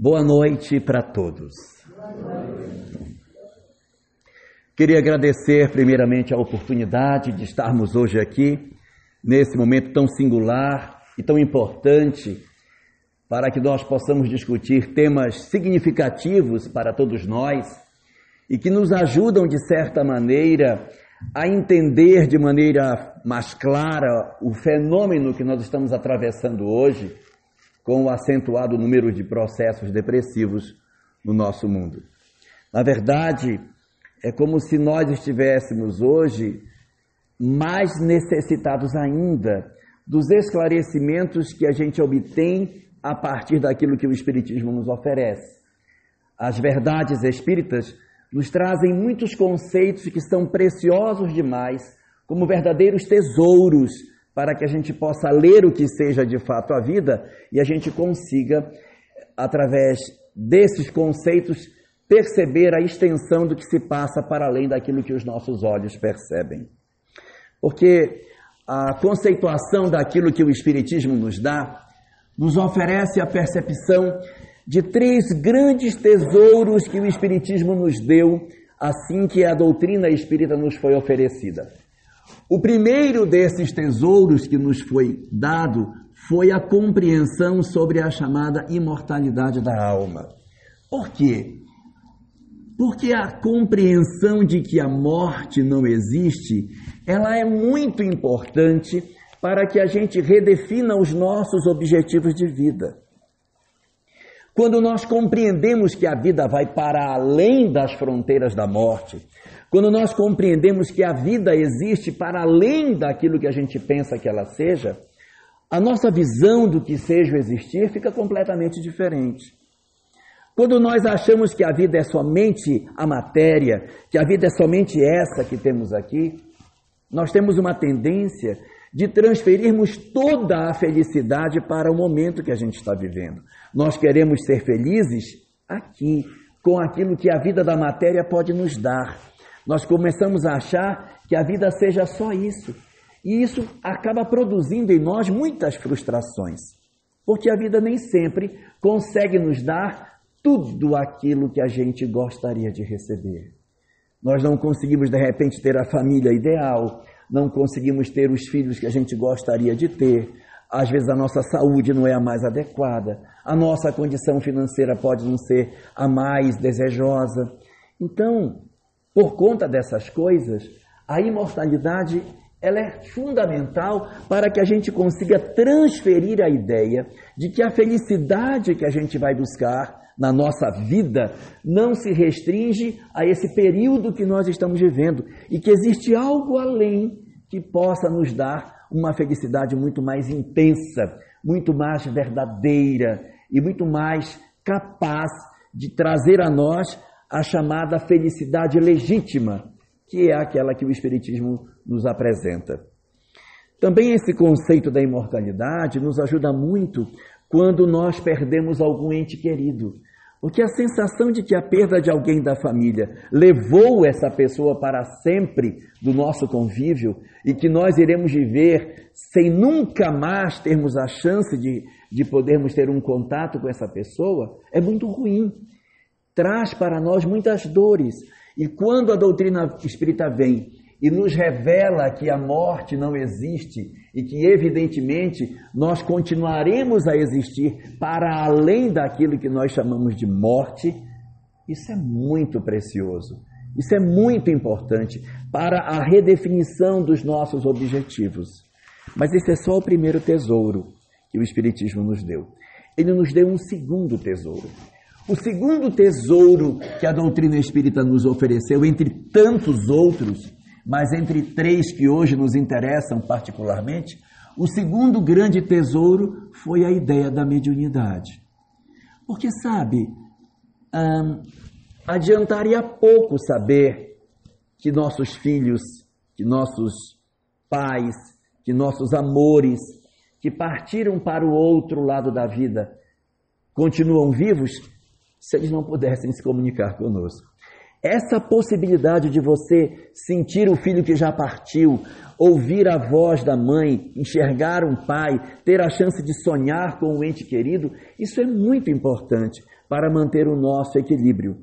Boa noite para todos. Queria agradecer primeiramente a oportunidade de estarmos hoje aqui, nesse momento tão singular e tão importante, para que nós possamos discutir temas significativos para todos nós e que nos ajudam, de certa maneira, a entender de maneira mais clara o fenômeno que nós estamos atravessando hoje com o acentuado número de processos depressivos no nosso mundo. Na verdade, é como se nós estivéssemos hoje mais necessitados ainda dos esclarecimentos que a gente obtém a partir daquilo que o Espiritismo nos oferece. As verdades espíritas nos trazem muitos conceitos que são preciosos demais, como verdadeiros tesouros para que a gente possa ler o que seja de fato a vida e a gente consiga, através desses conceitos, perceber a extensão do que se passa para além daquilo que os nossos olhos percebem. Porque a conceituação daquilo que o Espiritismo nos dá nos oferece a percepção de três grandes tesouros que o Espiritismo nos deu assim que a doutrina espírita nos foi oferecida. O primeiro desses tesouros que nos foi dado foi a compreensão sobre a chamada imortalidade da alma. Por quê? Porque a compreensão de que a morte não existe, ela é muito importante para que a gente redefina os nossos objetivos de vida. Quando nós compreendemos que a vida vai para além das fronteiras da morte, quando nós compreendemos que a vida existe para além daquilo que a gente pensa que ela seja, a nossa visão do que seja o existir fica completamente diferente. Quando nós achamos que a vida é somente a matéria, que a vida é somente essa que temos aqui, nós temos uma tendência de transferirmos toda a felicidade para o momento que a gente está vivendo. Nós queremos ser felizes aqui, com aquilo que a vida da matéria pode nos dar. Nós começamos a achar que a vida seja só isso. E isso acaba produzindo em nós muitas frustrações, porque a vida nem sempre consegue nos dar tudo aquilo que a gente gostaria de receber. Nós não conseguimos de repente ter a família ideal, não conseguimos ter os filhos que a gente gostaria de ter. Às vezes a nossa saúde não é a mais adequada, a nossa condição financeira pode não ser a mais desejosa. Então, por conta dessas coisas, a imortalidade ela é fundamental para que a gente consiga transferir a ideia de que a felicidade que a gente vai buscar na nossa vida não se restringe a esse período que nós estamos vivendo e que existe algo além que possa nos dar uma felicidade muito mais intensa, muito mais verdadeira e muito mais capaz de trazer a nós a chamada felicidade legítima, que é aquela que o Espiritismo nos apresenta. Também esse conceito da imortalidade nos ajuda muito quando nós perdemos algum ente querido. Porque a sensação de que a perda de alguém da família levou essa pessoa para sempre do nosso convívio e que nós iremos viver sem nunca mais termos a chance de, de podermos ter um contato com essa pessoa é muito ruim traz para nós muitas dores. E quando a doutrina espírita vem e nos revela que a morte não existe e que, evidentemente, nós continuaremos a existir para além daquilo que nós chamamos de morte, isso é muito precioso. Isso é muito importante para a redefinição dos nossos objetivos. Mas esse é só o primeiro tesouro que o Espiritismo nos deu. Ele nos deu um segundo tesouro. O segundo tesouro que a doutrina espírita nos ofereceu, entre tantos outros, mas entre três que hoje nos interessam particularmente, o segundo grande tesouro foi a ideia da mediunidade. Porque, sabe, hum, adiantaria pouco saber que nossos filhos, que nossos pais, que nossos amores, que partiram para o outro lado da vida, continuam vivos se eles não pudessem se comunicar conosco. Essa possibilidade de você sentir o filho que já partiu, ouvir a voz da mãe, enxergar um pai, ter a chance de sonhar com o ente querido, isso é muito importante para manter o nosso equilíbrio.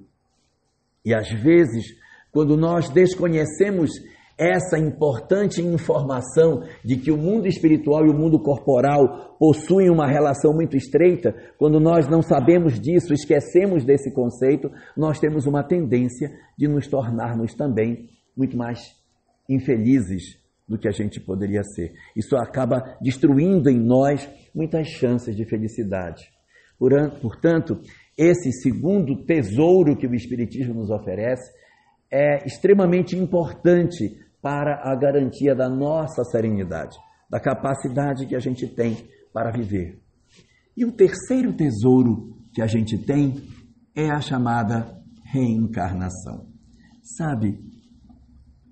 E às vezes, quando nós desconhecemos essa importante informação de que o mundo espiritual e o mundo corporal possuem uma relação muito estreita, quando nós não sabemos disso, esquecemos desse conceito, nós temos uma tendência de nos tornarmos também muito mais infelizes do que a gente poderia ser. Isso acaba destruindo em nós muitas chances de felicidade. Portanto, esse segundo tesouro que o Espiritismo nos oferece é extremamente importante para a garantia da nossa serenidade, da capacidade que a gente tem para viver. E o terceiro tesouro que a gente tem é a chamada reencarnação. Sabe,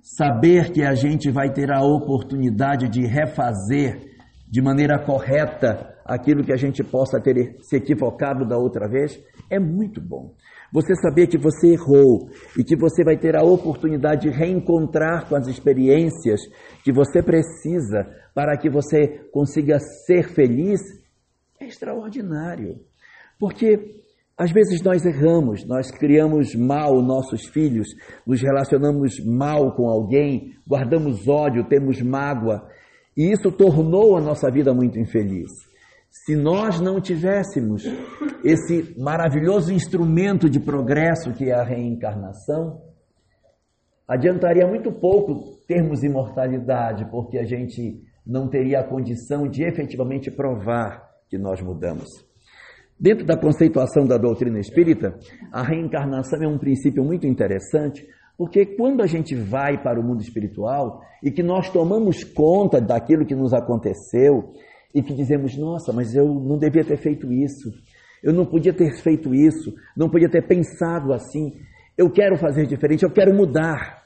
saber que a gente vai ter a oportunidade de refazer de maneira correta aquilo que a gente possa ter se equivocado da outra vez é muito bom. Você saber que você errou e que você vai ter a oportunidade de reencontrar com as experiências que você precisa para que você consiga ser feliz é extraordinário. Porque às vezes nós erramos, nós criamos mal nossos filhos, nos relacionamos mal com alguém, guardamos ódio, temos mágoa, e isso tornou a nossa vida muito infeliz. Se nós não tivéssemos esse maravilhoso instrumento de progresso que é a reencarnação, adiantaria muito pouco termos imortalidade, porque a gente não teria a condição de efetivamente provar que nós mudamos. Dentro da conceituação da doutrina espírita, a reencarnação é um princípio muito interessante, porque quando a gente vai para o mundo espiritual e que nós tomamos conta daquilo que nos aconteceu, e que dizemos: nossa, mas eu não devia ter feito isso, eu não podia ter feito isso, não podia ter pensado assim, eu quero fazer diferente, eu quero mudar.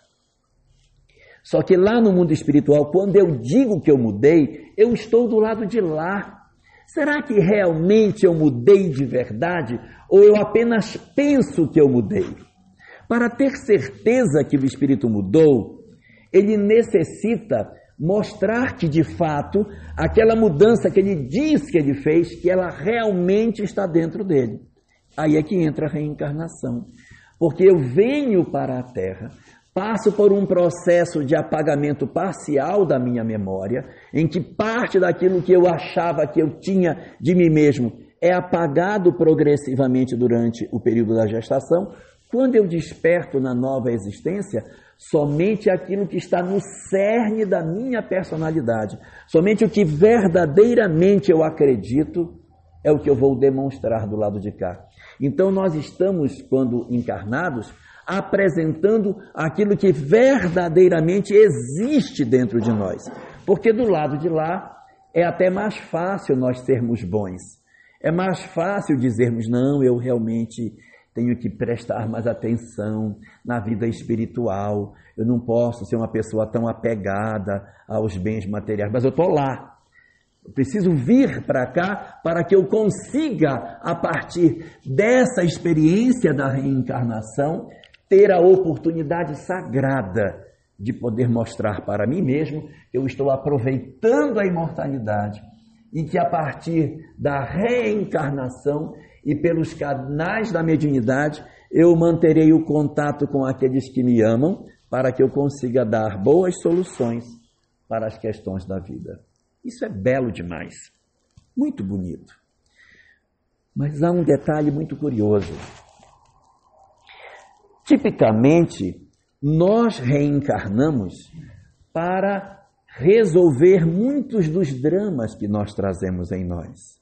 Só que lá no mundo espiritual, quando eu digo que eu mudei, eu estou do lado de lá. Será que realmente eu mudei de verdade ou eu apenas penso que eu mudei? Para ter certeza que o espírito mudou, ele necessita mostrar que de fato aquela mudança que ele diz que ele fez, que ela realmente está dentro dele. Aí é que entra a reencarnação. Porque eu venho para a Terra, passo por um processo de apagamento parcial da minha memória, em que parte daquilo que eu achava que eu tinha de mim mesmo é apagado progressivamente durante o período da gestação. Quando eu desperto na nova existência, somente aquilo que está no cerne da minha personalidade. Somente o que verdadeiramente eu acredito é o que eu vou demonstrar do lado de cá. Então nós estamos, quando encarnados, apresentando aquilo que verdadeiramente existe dentro de nós. Porque do lado de lá é até mais fácil nós sermos bons. É mais fácil dizermos, não, eu realmente tenho que prestar mais atenção na vida espiritual. Eu não posso ser uma pessoa tão apegada aos bens materiais, mas eu estou lá. Eu preciso vir para cá para que eu consiga, a partir dessa experiência da reencarnação, ter a oportunidade sagrada de poder mostrar para mim mesmo que eu estou aproveitando a imortalidade e que a partir da reencarnação e pelos canais da mediunidade, eu manterei o contato com aqueles que me amam para que eu consiga dar boas soluções para as questões da vida. Isso é belo demais, muito bonito. Mas há um detalhe muito curioso. Tipicamente, nós reencarnamos para resolver muitos dos dramas que nós trazemos em nós.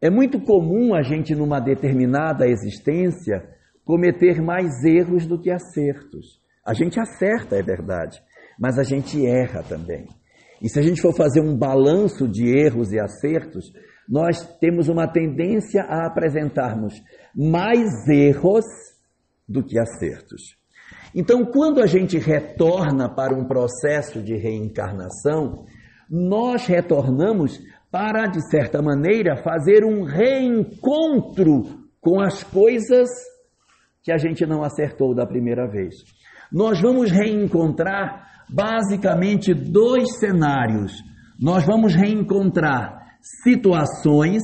É muito comum a gente, numa determinada existência, cometer mais erros do que acertos. A gente acerta, é verdade, mas a gente erra também. E se a gente for fazer um balanço de erros e acertos, nós temos uma tendência a apresentarmos mais erros do que acertos. Então, quando a gente retorna para um processo de reencarnação, nós retornamos para, de certa maneira, fazer um reencontro com as coisas que a gente não acertou da primeira vez. Nós vamos reencontrar basicamente dois cenários. Nós vamos reencontrar situações,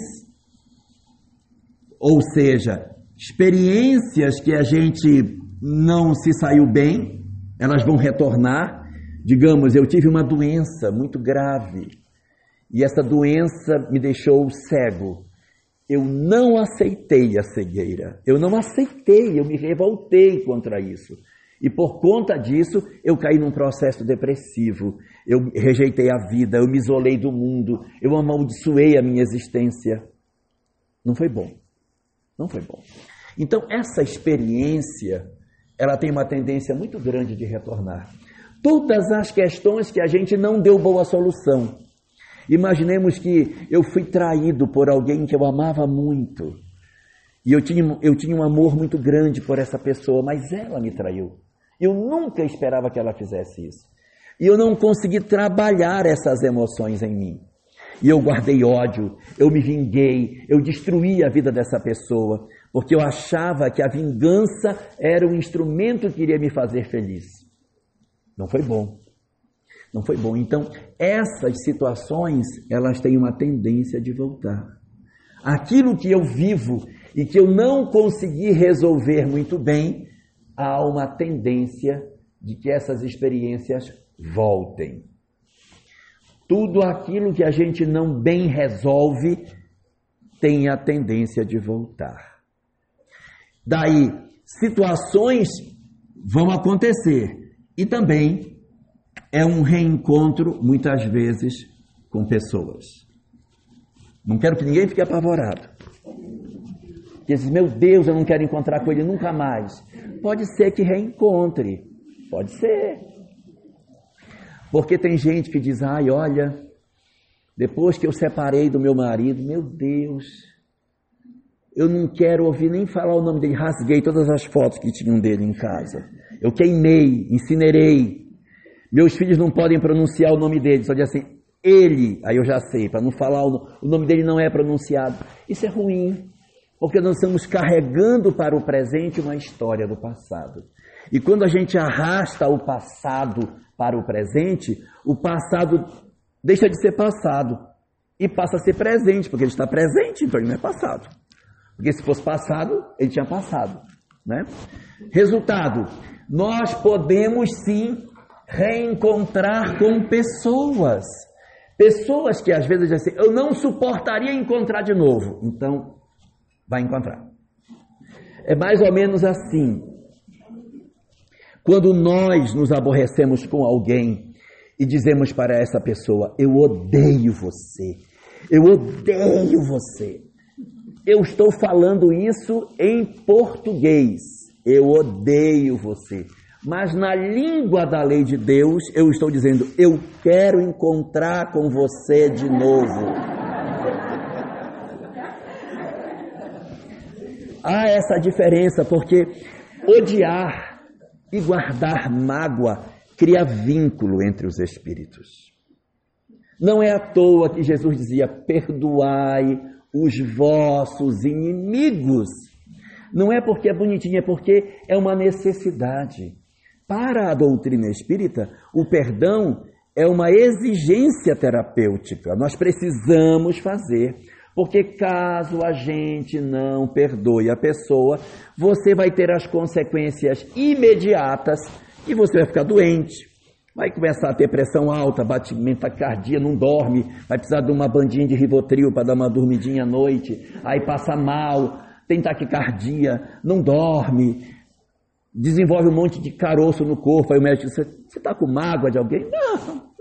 ou seja, experiências que a gente não se saiu bem, elas vão retornar. Digamos, eu tive uma doença muito grave e essa doença me deixou cego. Eu não aceitei a cegueira, eu não aceitei, eu me revoltei contra isso. E por conta disso, eu caí num processo depressivo. Eu rejeitei a vida, eu me isolei do mundo, eu amaldiçoei a minha existência. Não foi bom. Não foi bom. Então, essa experiência, ela tem uma tendência muito grande de retornar. Todas as questões que a gente não deu boa solução. Imaginemos que eu fui traído por alguém que eu amava muito. E eu tinha, eu tinha um amor muito grande por essa pessoa, mas ela me traiu. Eu nunca esperava que ela fizesse isso. E eu não consegui trabalhar essas emoções em mim. E eu guardei ódio, eu me vinguei, eu destruí a vida dessa pessoa, porque eu achava que a vingança era o instrumento que iria me fazer feliz. Não foi bom. Não foi bom. Então, essas situações, elas têm uma tendência de voltar. Aquilo que eu vivo e que eu não consegui resolver muito bem, há uma tendência de que essas experiências voltem. Tudo aquilo que a gente não bem resolve tem a tendência de voltar. Daí, situações vão acontecer e também é um reencontro, muitas vezes, com pessoas. Não quero que ninguém fique apavorado. Diz, meu Deus, eu não quero encontrar com ele nunca mais. Pode ser que reencontre. Pode ser. Porque tem gente que diz, ai, olha, depois que eu separei do meu marido, meu Deus, eu não quero ouvir nem falar o nome dele. Rasguei todas as fotos que tinham dele em casa. Eu queimei, incinerei. Meus filhos não podem pronunciar o nome dele, só diz assim, ele, aí eu já sei, para não falar, o nome dele não é pronunciado. Isso é ruim. Porque nós estamos carregando para o presente uma história do passado. E quando a gente arrasta o passado para o presente, o passado deixa de ser passado e passa a ser presente, porque ele está presente, então ele não é passado. Porque se fosse passado, ele tinha passado. Né? Resultado: nós podemos sim reencontrar com pessoas. Pessoas que às vezes assim, eu não suportaria encontrar de novo. Então, vai encontrar. É mais ou menos assim. Quando nós nos aborrecemos com alguém e dizemos para essa pessoa: Eu odeio você, eu odeio você. Eu estou falando isso em português. Eu odeio você. Mas na língua da lei de Deus, eu estou dizendo: Eu quero encontrar com você de novo. Há essa diferença, porque odiar e guardar mágoa cria vínculo entre os espíritos. Não é à toa que Jesus dizia: perdoai os vossos inimigos. Não é porque é bonitinho, é porque é uma necessidade. Para a doutrina espírita, o perdão é uma exigência terapêutica. Nós precisamos fazer porque caso a gente não perdoe a pessoa, você vai ter as consequências imediatas e você vai ficar doente. Vai começar a ter pressão alta, batimento cardíaco, não dorme, vai precisar de uma bandinha de Rivotril para dar uma dormidinha à noite, aí passa mal, tem taquicardia, não dorme, desenvolve um monte de caroço no corpo, aí o médico diz, você está com mágoa de alguém? Não, não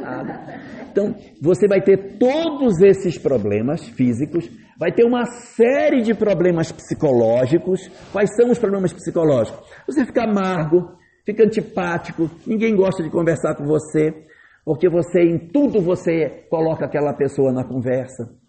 nada. Então, você vai ter todos esses problemas físicos, vai ter uma série de problemas psicológicos. Quais são os problemas psicológicos? Você fica amargo, fica antipático, ninguém gosta de conversar com você, porque você, em tudo, você coloca aquela pessoa na conversa.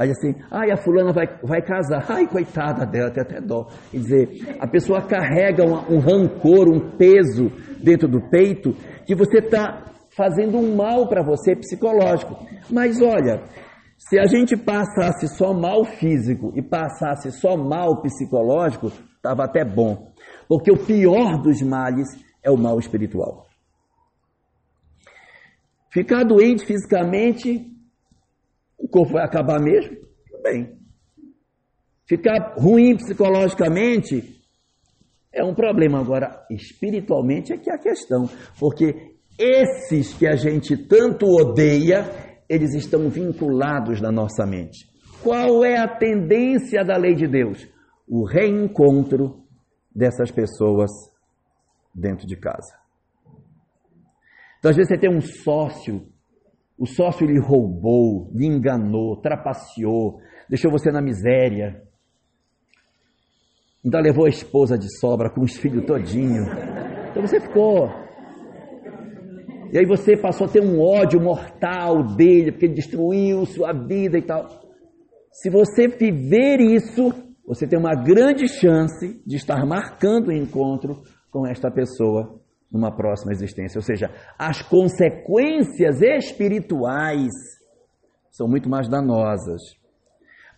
Aí assim, ai, a fulana vai, vai casar, ai, coitada dela, tem até dó. Quer dizer, a pessoa carrega um, um rancor, um peso dentro do peito, que você está fazendo um mal para você psicológico. Mas olha, se a gente passasse só mal físico e passasse só mal psicológico, estava até bom. Porque o pior dos males é o mal espiritual. Ficar doente fisicamente, o corpo vai acabar mesmo? Tudo bem. Ficar ruim psicologicamente é um problema. Agora, espiritualmente é que é a questão. Porque esses que a gente tanto odeia, eles estão vinculados na nossa mente. Qual é a tendência da lei de Deus? O reencontro dessas pessoas dentro de casa. Então, às vezes, você tem um sócio, o sócio lhe roubou, lhe enganou, trapaceou, deixou você na miséria. Ainda levou a esposa de sobra com os filhos todinho. Então você ficou. E aí você passou a ter um ódio mortal dele, porque ele destruiu sua vida e tal. Se você viver isso, você tem uma grande chance de estar marcando o encontro com esta pessoa numa próxima existência. Ou seja, as consequências espirituais são muito mais danosas.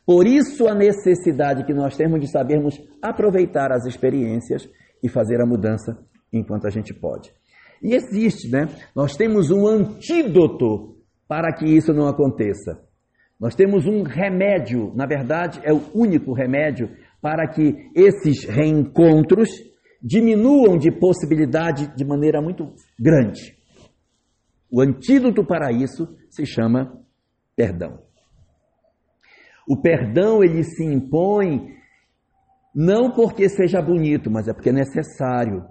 Por isso a necessidade que nós temos de sabermos aproveitar as experiências e fazer a mudança enquanto a gente pode. E existe, né? Nós temos um antídoto para que isso não aconteça. Nós temos um remédio, na verdade, é o único remédio para que esses reencontros diminuam de possibilidade de maneira muito grande. O antídoto para isso se chama perdão. O perdão ele se impõe não porque seja bonito, mas é porque é necessário.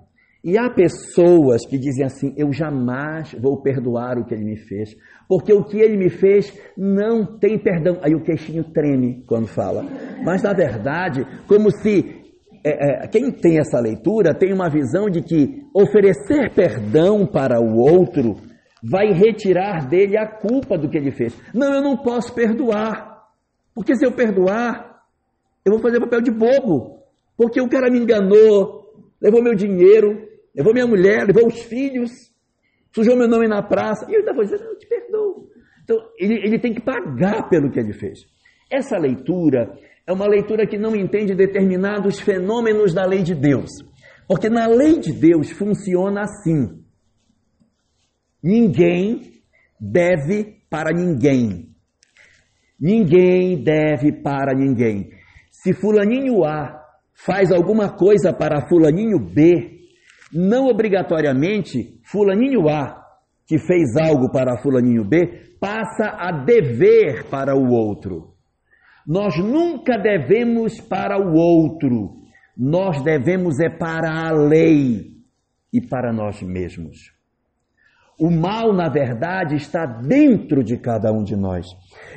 E há pessoas que dizem assim: eu jamais vou perdoar o que ele me fez, porque o que ele me fez não tem perdão. Aí o queixinho treme quando fala. Mas na verdade, como se é, é, quem tem essa leitura tem uma visão de que oferecer perdão para o outro vai retirar dele a culpa do que ele fez. Não, eu não posso perdoar, porque se eu perdoar, eu vou fazer papel de bobo, porque o cara me enganou, levou meu dinheiro, levou minha mulher, levou os filhos, sujou meu nome na praça, e ele está dizendo, eu te perdoo. Então, ele, ele tem que pagar pelo que ele fez. Essa leitura é uma leitura que não entende determinados fenômenos da lei de Deus. Porque na lei de Deus funciona assim: ninguém deve para ninguém. Ninguém deve para ninguém. Se Fulaninho A faz alguma coisa para Fulaninho B, não obrigatoriamente Fulaninho A, que fez algo para Fulaninho B, passa a dever para o outro. Nós nunca devemos para o outro, nós devemos é para a lei e para nós mesmos. O mal, na verdade, está dentro de cada um de nós.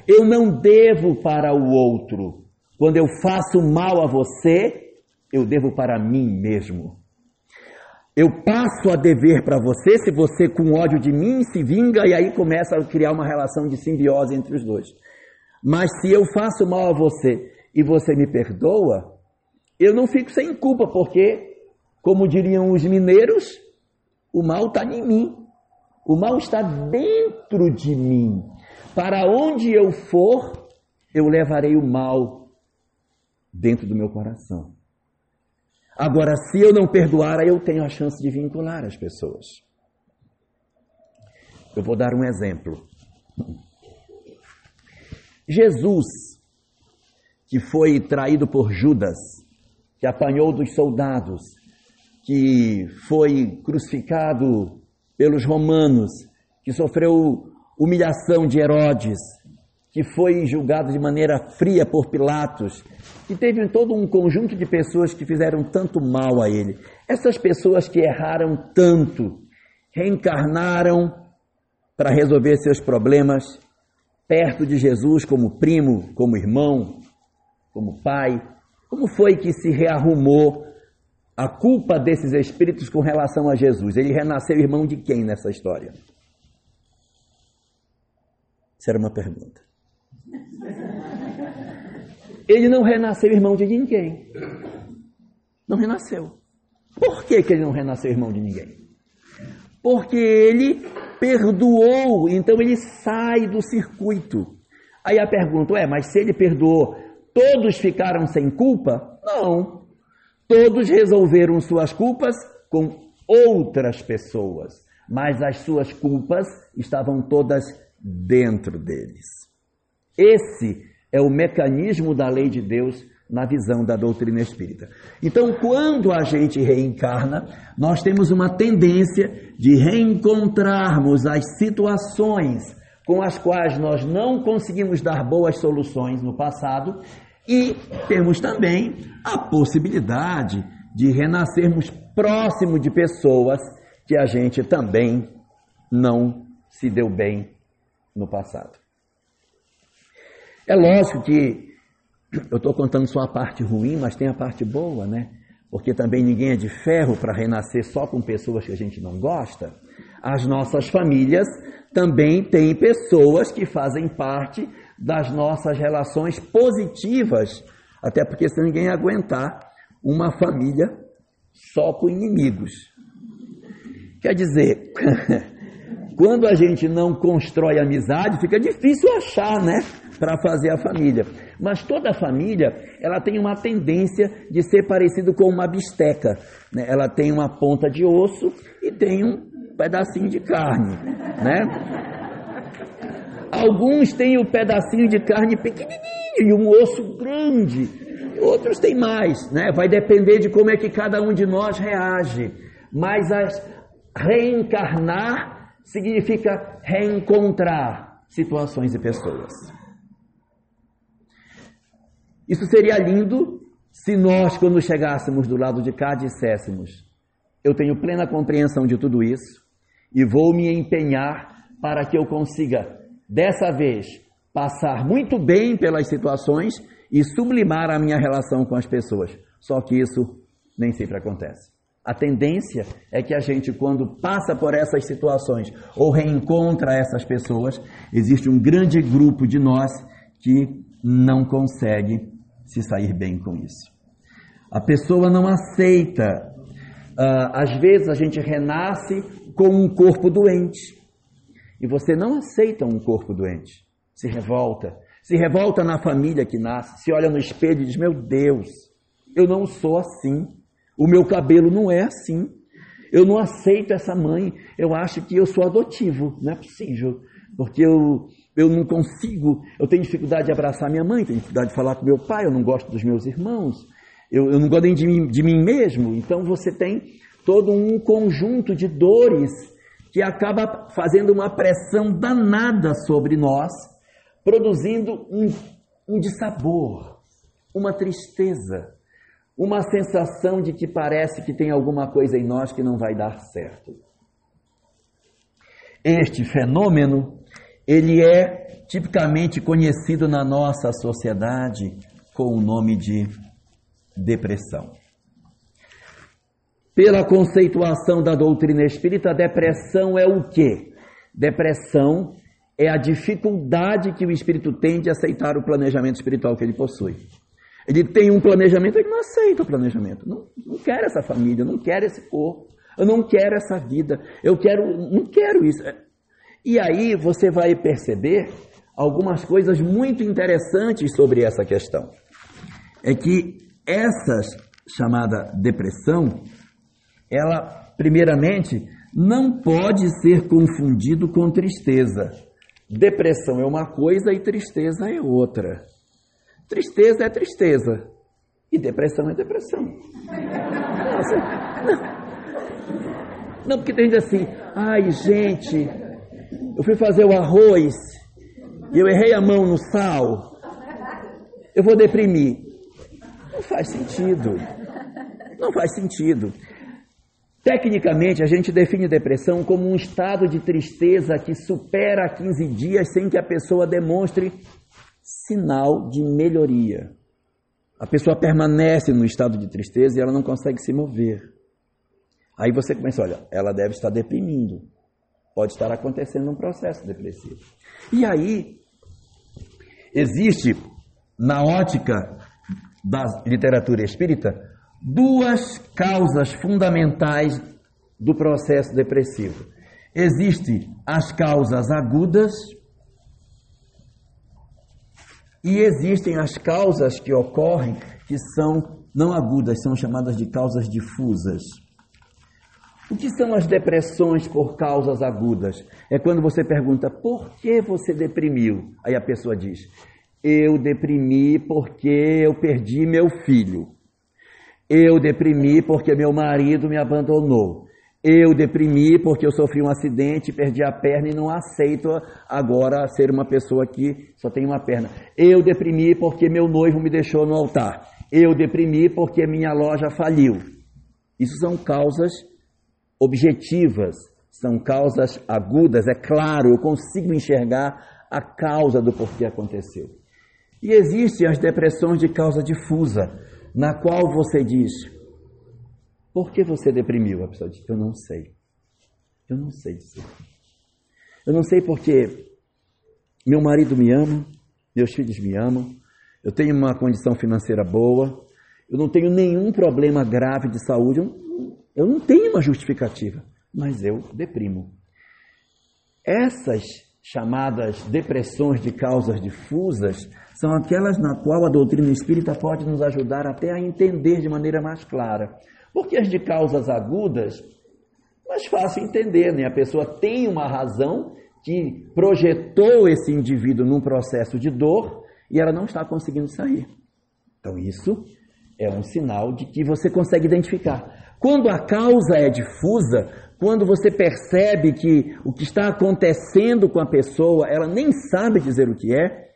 Eu não devo para o outro. Quando eu faço mal a você, eu devo para mim mesmo. Eu passo a dever para você se você, com ódio de mim, se vinga e aí começa a criar uma relação de simbiose entre os dois. Mas se eu faço mal a você e você me perdoa, eu não fico sem culpa, porque, como diriam os mineiros, o mal está em mim. O mal está dentro de mim. Para onde eu for, eu levarei o mal dentro do meu coração. Agora, se eu não perdoar, eu tenho a chance de vincular as pessoas. Eu vou dar um exemplo. Jesus, que foi traído por Judas, que apanhou dos soldados, que foi crucificado pelos romanos, que sofreu humilhação de Herodes, que foi julgado de maneira fria por Pilatos, que teve todo um conjunto de pessoas que fizeram tanto mal a ele. Essas pessoas que erraram tanto, reencarnaram para resolver seus problemas perto de Jesus como primo, como irmão, como pai. Como foi que se rearrumou a culpa desses espíritos com relação a Jesus? Ele renasceu irmão de quem nessa história? Isso era uma pergunta. Ele não renasceu irmão de ninguém. Não renasceu. Por que, que ele não renasceu irmão de ninguém? Porque ele perdoou, então ele sai do circuito. Aí a pergunta é: mas se ele perdoou, todos ficaram sem culpa? Não. Todos resolveram suas culpas com outras pessoas, mas as suas culpas estavam todas dentro deles. Esse é o mecanismo da lei de Deus na visão da doutrina espírita. Então, quando a gente reencarna, nós temos uma tendência de reencontrarmos as situações com as quais nós não conseguimos dar boas soluções no passado e temos também a possibilidade de renascermos próximo de pessoas que a gente também não se deu bem no passado. É lógico que eu estou contando só a parte ruim, mas tem a parte boa, né? Porque também ninguém é de ferro para renascer só com pessoas que a gente não gosta. As nossas famílias também têm pessoas que fazem parte das nossas relações positivas, até porque se ninguém aguentar uma família só com inimigos. Quer dizer, quando a gente não constrói amizade, fica difícil achar, né? Para fazer a família. Mas toda família, ela tem uma tendência de ser parecido com uma bisteca. Né? Ela tem uma ponta de osso e tem um pedacinho de carne, né? Alguns têm o um pedacinho de carne pequenininho e um osso grande. Outros têm mais, né? Vai depender de como é que cada um de nós reage. Mas as reencarnar significa reencontrar situações e pessoas. Isso seria lindo se nós, quando chegássemos do lado de cá, disséssemos: Eu tenho plena compreensão de tudo isso e vou me empenhar para que eu consiga, dessa vez, passar muito bem pelas situações e sublimar a minha relação com as pessoas. Só que isso nem sempre acontece. A tendência é que a gente, quando passa por essas situações ou reencontra essas pessoas, existe um grande grupo de nós que não consegue se sair bem com isso. A pessoa não aceita. Uh, às vezes a gente renasce com um corpo doente. E você não aceita um corpo doente. Se revolta. Se revolta na família que nasce. Se olha no espelho e diz: Meu Deus, eu não sou assim. O meu cabelo não é assim. Eu não aceito essa mãe. Eu acho que eu sou adotivo. Não é possível. Porque eu, eu não consigo, eu tenho dificuldade de abraçar minha mãe, tenho dificuldade de falar com meu pai, eu não gosto dos meus irmãos, eu, eu não gosto nem de mim, de mim mesmo. Então você tem todo um conjunto de dores que acaba fazendo uma pressão danada sobre nós, produzindo um, um dissabor, uma tristeza, uma sensação de que parece que tem alguma coisa em nós que não vai dar certo. Este fenômeno ele é tipicamente conhecido na nossa sociedade com o nome de depressão. Pela conceituação da doutrina espírita, depressão é o quê? Depressão é a dificuldade que o espírito tem de aceitar o planejamento espiritual que ele possui. Ele tem um planejamento, ele não aceita o planejamento. Não, não quer essa família, não quer esse corpo, eu não quero essa vida, eu quero, não quero isso. E aí você vai perceber algumas coisas muito interessantes sobre essa questão. É que essa chamada depressão, ela, primeiramente, não pode ser confundido com tristeza. Depressão é uma coisa e tristeza é outra. Tristeza é tristeza e depressão é depressão. Não, não porque tem gente assim, ai gente, eu fui fazer o arroz e eu errei a mão no sal. Eu vou deprimir. Não faz sentido. Não faz sentido. Tecnicamente, a gente define depressão como um estado de tristeza que supera 15 dias sem que a pessoa demonstre sinal de melhoria. A pessoa permanece no estado de tristeza e ela não consegue se mover. Aí você começa, olha, ela deve estar deprimindo. Pode estar acontecendo um processo depressivo. E aí, existe, na ótica da literatura espírita, duas causas fundamentais do processo depressivo. Existem as causas agudas e existem as causas que ocorrem que são não agudas, são chamadas de causas difusas. O que são as depressões por causas agudas? É quando você pergunta, por que você deprimiu? Aí a pessoa diz, eu deprimi porque eu perdi meu filho. Eu deprimi porque meu marido me abandonou. Eu deprimi porque eu sofri um acidente, perdi a perna e não aceito agora ser uma pessoa que só tem uma perna. Eu deprimi porque meu noivo me deixou no altar. Eu deprimi porque minha loja faliu. Isso são causas objetivas, são causas agudas, é claro, eu consigo enxergar a causa do porquê aconteceu. E existem as depressões de causa difusa, na qual você diz: Por que você deprimiu? A pessoa diz: Eu não sei. Eu não sei dizer. Eu não sei porque meu marido me ama, meus filhos me amam, eu tenho uma condição financeira boa, eu não tenho nenhum problema grave de saúde, eu eu não tenho uma justificativa, mas eu deprimo. Essas chamadas depressões de causas difusas são aquelas na qual a doutrina espírita pode nos ajudar até a entender de maneira mais clara. Porque as de causas agudas, mais fácil entender, né? A pessoa tem uma razão que projetou esse indivíduo num processo de dor e ela não está conseguindo sair. Então, isso é um sinal de que você consegue identificar. Quando a causa é difusa, quando você percebe que o que está acontecendo com a pessoa, ela nem sabe dizer o que é,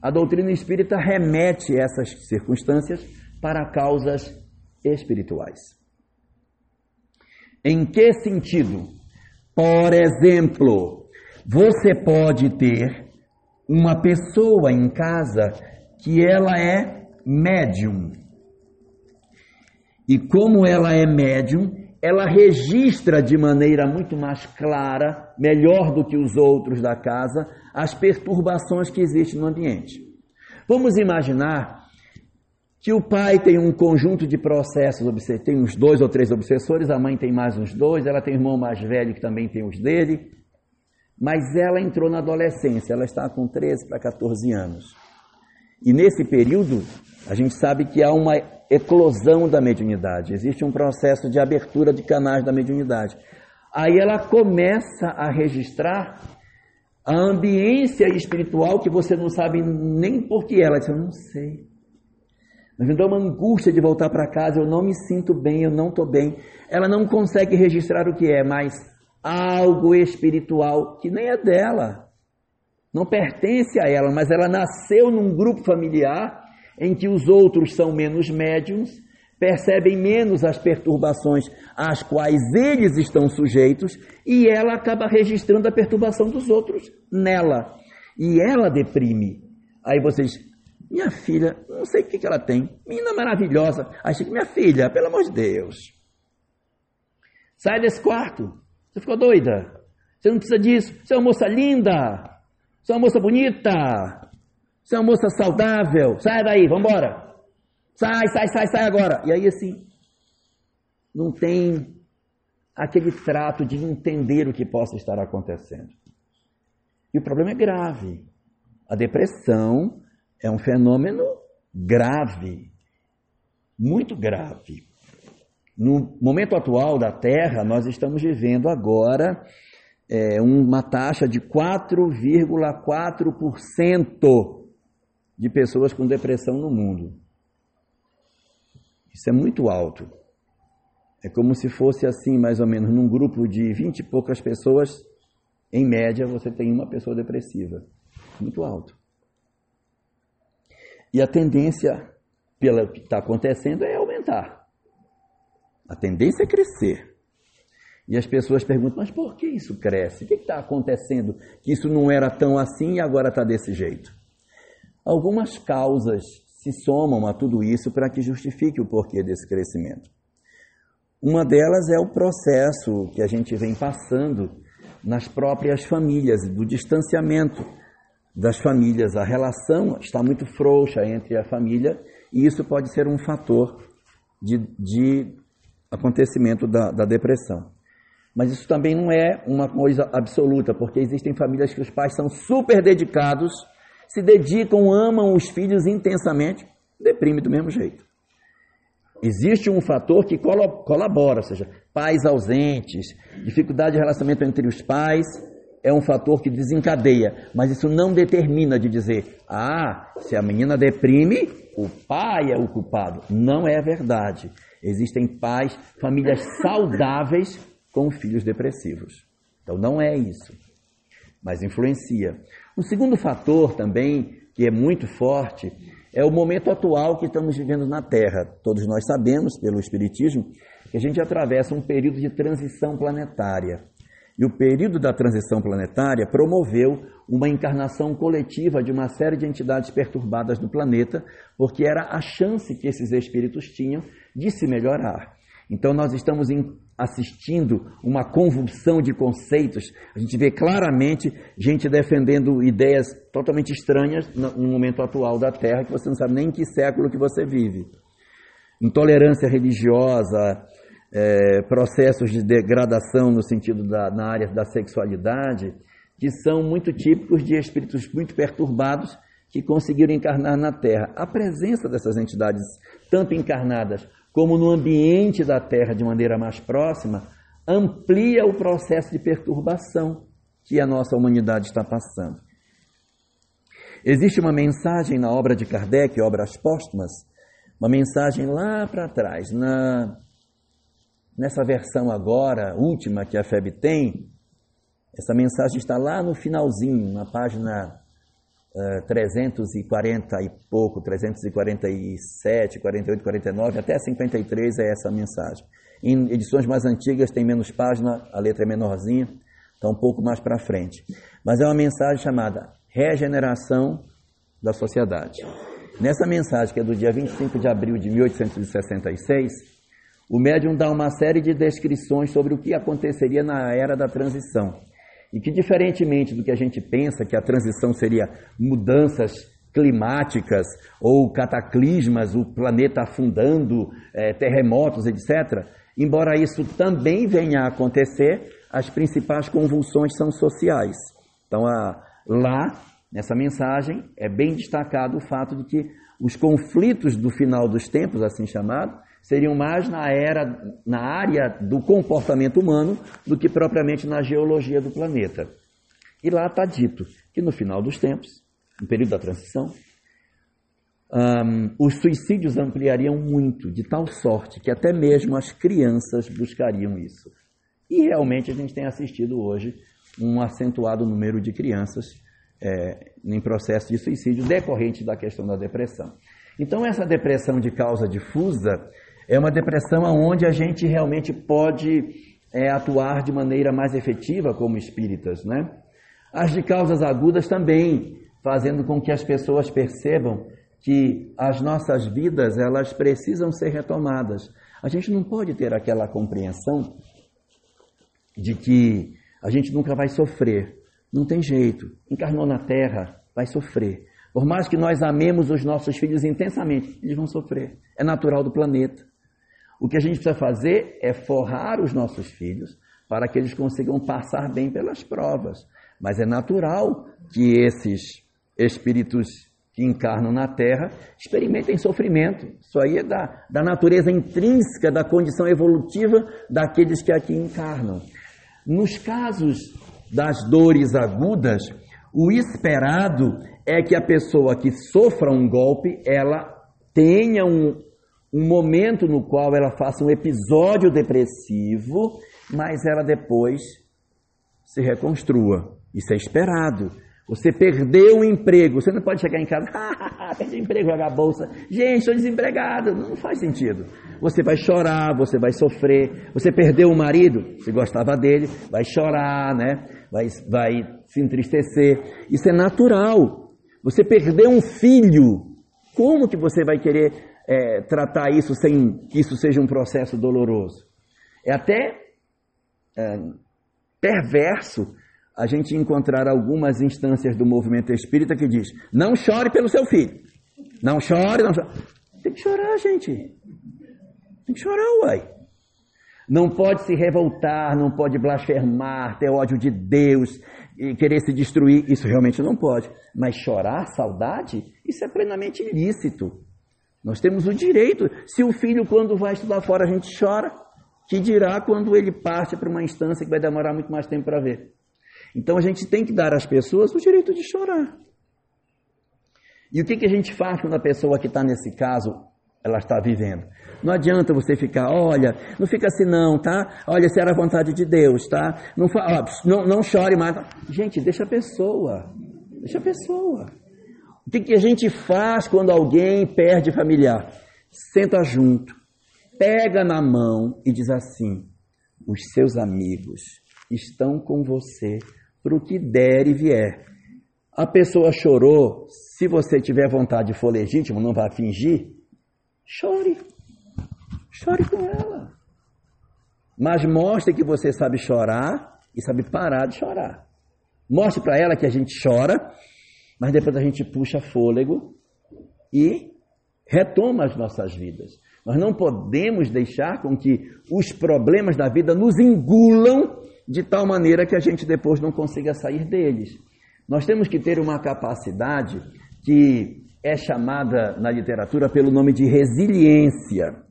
a doutrina espírita remete essas circunstâncias para causas espirituais. Em que sentido? Por exemplo, você pode ter uma pessoa em casa que ela é médium. E como ela é médium, ela registra de maneira muito mais clara, melhor do que os outros da casa, as perturbações que existem no ambiente. Vamos imaginar que o pai tem um conjunto de processos, tem uns dois ou três obsessores, a mãe tem mais uns dois, ela tem um irmão mais velho que também tem os dele, mas ela entrou na adolescência, ela está com 13 para 14 anos. E nesse período, a gente sabe que há uma eclosão da mediunidade, existe um processo de abertura de canais da mediunidade. Aí ela começa a registrar a ambiência espiritual que você não sabe nem por que ela. Diz, eu não sei. Mas me dá uma angústia de voltar para casa, eu não me sinto bem, eu não estou bem. Ela não consegue registrar o que é, mas algo espiritual que nem é dela. Não pertence a ela, mas ela nasceu num grupo familiar em que os outros são menos médiums, percebem menos as perturbações às quais eles estão sujeitos e ela acaba registrando a perturbação dos outros nela. E ela deprime. Aí vocês, minha filha, não sei o que, ela tem, menina maravilhosa. Aí chega, minha filha, pelo amor de Deus, sai desse quarto. Você ficou doida? Você não precisa disso. Você é uma moça linda. Você é uma moça bonita. Você é uma moça saudável, sai daí, vamos embora. Sai, sai, sai, sai agora. E aí assim, não tem aquele trato de entender o que possa estar acontecendo. E o problema é grave. A depressão é um fenômeno grave, muito grave. No momento atual da Terra, nós estamos vivendo agora é, uma taxa de 4,4% de pessoas com depressão no mundo. Isso é muito alto. É como se fosse assim, mais ou menos, num grupo de vinte e poucas pessoas, em média, você tem uma pessoa depressiva. Muito alto. E a tendência, pelo que está acontecendo, é aumentar. A tendência é crescer. E as pessoas perguntam, mas por que isso cresce? O que está acontecendo? Que isso não era tão assim e agora está desse jeito. Algumas causas se somam a tudo isso para que justifique o porquê desse crescimento. Uma delas é o processo que a gente vem passando nas próprias famílias, do distanciamento das famílias. A relação está muito frouxa entre a família e isso pode ser um fator de, de acontecimento da, da depressão. Mas isso também não é uma coisa absoluta, porque existem famílias que os pais são super dedicados se dedicam, amam os filhos intensamente, deprime do mesmo jeito. Existe um fator que colabora, ou seja, pais ausentes, dificuldade de relacionamento entre os pais, é um fator que desencadeia, mas isso não determina de dizer, ah, se a menina deprime, o pai é o culpado. Não é verdade. Existem pais, famílias saudáveis com filhos depressivos. Então não é isso, mas influencia. Um segundo fator também que é muito forte é o momento atual que estamos vivendo na Terra. Todos nós sabemos, pelo Espiritismo, que a gente atravessa um período de transição planetária. E o período da transição planetária promoveu uma encarnação coletiva de uma série de entidades perturbadas do planeta, porque era a chance que esses espíritos tinham de se melhorar. Então, nós estamos assistindo uma convulsão de conceitos. A gente vê claramente gente defendendo ideias totalmente estranhas no momento atual da Terra, que você não sabe nem em que século que você vive. Intolerância religiosa, é, processos de degradação no sentido da na área da sexualidade, que são muito típicos de espíritos muito perturbados que conseguiram encarnar na Terra. A presença dessas entidades, tanto encarnadas como no ambiente da Terra de maneira mais próxima, amplia o processo de perturbação que a nossa humanidade está passando. Existe uma mensagem na obra de Kardec, Obras Póstumas, uma mensagem lá para trás, na nessa versão agora, última que a FEB tem, essa mensagem está lá no finalzinho, na página uh, eh, 340 e pouco, 347, 48, 49, até 53 é essa mensagem. Em edições mais antigas tem menos página, a letra é menorzinha, está um pouco mais para frente. Mas é uma mensagem chamada Regeneração da Sociedade. Nessa mensagem, que é do dia 25 de abril de 1866, o médium dá uma série de descrições sobre o que aconteceria na era da transição. E que, diferentemente do que a gente pensa, que a transição seria mudanças climáticas ou cataclismas, o planeta afundando, é, terremotos, etc., embora isso também venha a acontecer, as principais convulsões são sociais. Então, a, lá, nessa mensagem, é bem destacado o fato de que os conflitos do final dos tempos, assim chamado, seriam mais na era, na área do comportamento humano do que propriamente na geologia do planeta. E lá está dito que no final dos tempos, no período da transição, um, os suicídios ampliariam muito, de tal sorte que até mesmo as crianças buscariam isso. E realmente a gente tem assistido hoje um acentuado número de crianças é, em processo de suicídio decorrente da questão da depressão. Então, essa depressão de causa difusa é uma depressão onde a gente realmente pode é, atuar de maneira mais efetiva como espíritas, né? As de causas agudas também, fazendo com que as pessoas percebam que as nossas vidas elas precisam ser retomadas. A gente não pode ter aquela compreensão de que a gente nunca vai sofrer. Não tem jeito. Encarnou na terra, vai sofrer. Por mais que nós amemos os nossos filhos intensamente, eles vão sofrer. É natural do planeta. O que a gente precisa fazer é forrar os nossos filhos para que eles consigam passar bem pelas provas. Mas é natural que esses espíritos que encarnam na Terra experimentem sofrimento. Isso aí é da, da natureza intrínseca, da condição evolutiva daqueles que aqui encarnam. Nos casos das dores agudas, o esperado é que a pessoa que sofra um golpe, ela tenha um, um momento no qual ela faça um episódio depressivo, mas ela depois se reconstrua. Isso é esperado. Você perdeu o emprego, você não pode chegar em casa, perdi o emprego, jogar a bolsa. Gente, estou desempregado. Não faz sentido. Você vai chorar, você vai sofrer. Você perdeu o marido, você gostava dele, vai chorar, né? Vai, vai se entristecer. Isso é natural. Você perdeu um filho, como que você vai querer é, tratar isso sem que isso seja um processo doloroso. É até é, perverso a gente encontrar algumas instâncias do movimento espírita que diz: não chore pelo seu filho, não chore, não chore. Tem que chorar, gente. Tem que chorar, uai. Não pode se revoltar, não pode blasfemar, ter ódio de Deus e querer se destruir. Isso realmente não pode. Mas chorar saudade, isso é plenamente ilícito. Nós temos o direito. Se o filho, quando vai estudar fora, a gente chora, que dirá quando ele parte para uma instância que vai demorar muito mais tempo para ver. Então a gente tem que dar às pessoas o direito de chorar. E o que, que a gente faz quando a pessoa que está nesse caso, ela está vivendo? Não adianta você ficar, olha, não fica assim não, tá? Olha, se era a vontade de Deus, tá? Não, não, não chore mais. Gente, deixa a pessoa. Deixa a pessoa. O que, que a gente faz quando alguém perde familiar? Senta junto, pega na mão e diz assim: os seus amigos estão com você para o que der e vier. A pessoa chorou, se você tiver vontade e for legítimo, não vai fingir, chore. Chore com ela. Mas mostre que você sabe chorar e sabe parar de chorar. Mostre para ela que a gente chora, mas depois a gente puxa fôlego e retoma as nossas vidas. Nós não podemos deixar com que os problemas da vida nos engulam de tal maneira que a gente depois não consiga sair deles. Nós temos que ter uma capacidade que é chamada na literatura pelo nome de resiliência.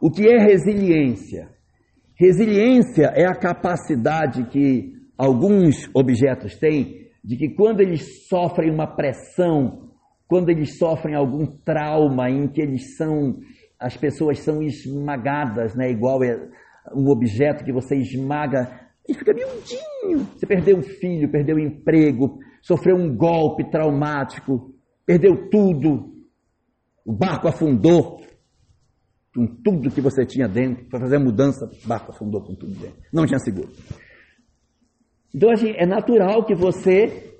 O que é resiliência? Resiliência é a capacidade que alguns objetos têm de que quando eles sofrem uma pressão, quando eles sofrem algum trauma em que eles são, as pessoas são esmagadas, né? igual é um objeto que você esmaga e fica miudinho. Você perdeu um filho, perdeu um emprego, sofreu um golpe traumático, perdeu tudo. O barco afundou com tudo que você tinha dentro. Para fazer a mudança, o barco afundou com tudo dentro. Não tinha seguro. Então, assim, é natural que você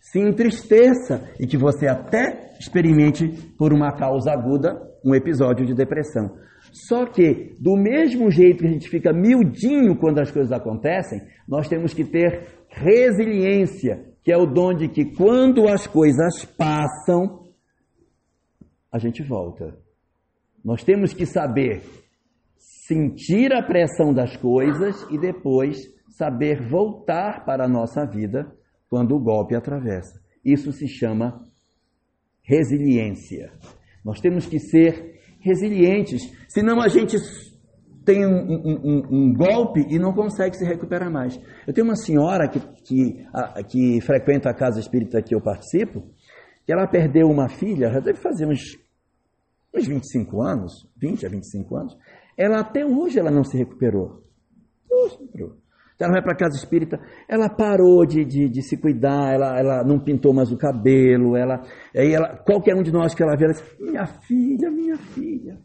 se entristeça e que você até experimente, por uma causa aguda, um episódio de depressão. Só que, do mesmo jeito que a gente fica miudinho quando as coisas acontecem, nós temos que ter resiliência, que é o dom de que quando as coisas passam, a gente volta. Nós temos que saber sentir a pressão das coisas e depois saber voltar para a nossa vida quando o golpe atravessa. Isso se chama resiliência. Nós temos que ser resilientes, senão a gente tem um, um, um, golpe e não consegue se recuperar mais. Eu tenho uma senhora que, que, a, que frequenta a casa espírita que eu participo, que ela perdeu uma filha, já deve fazer uns, uns 25 anos, 20 a 25 anos, ela até hoje ela não se recuperou. Não se recuperou. Ela vai para a casa espírita, ela parou de, de, de, se cuidar, ela, ela não pintou mais o cabelo, ela, aí ela, qualquer um de nós que ela vê, ela diz, minha filha, minha filha.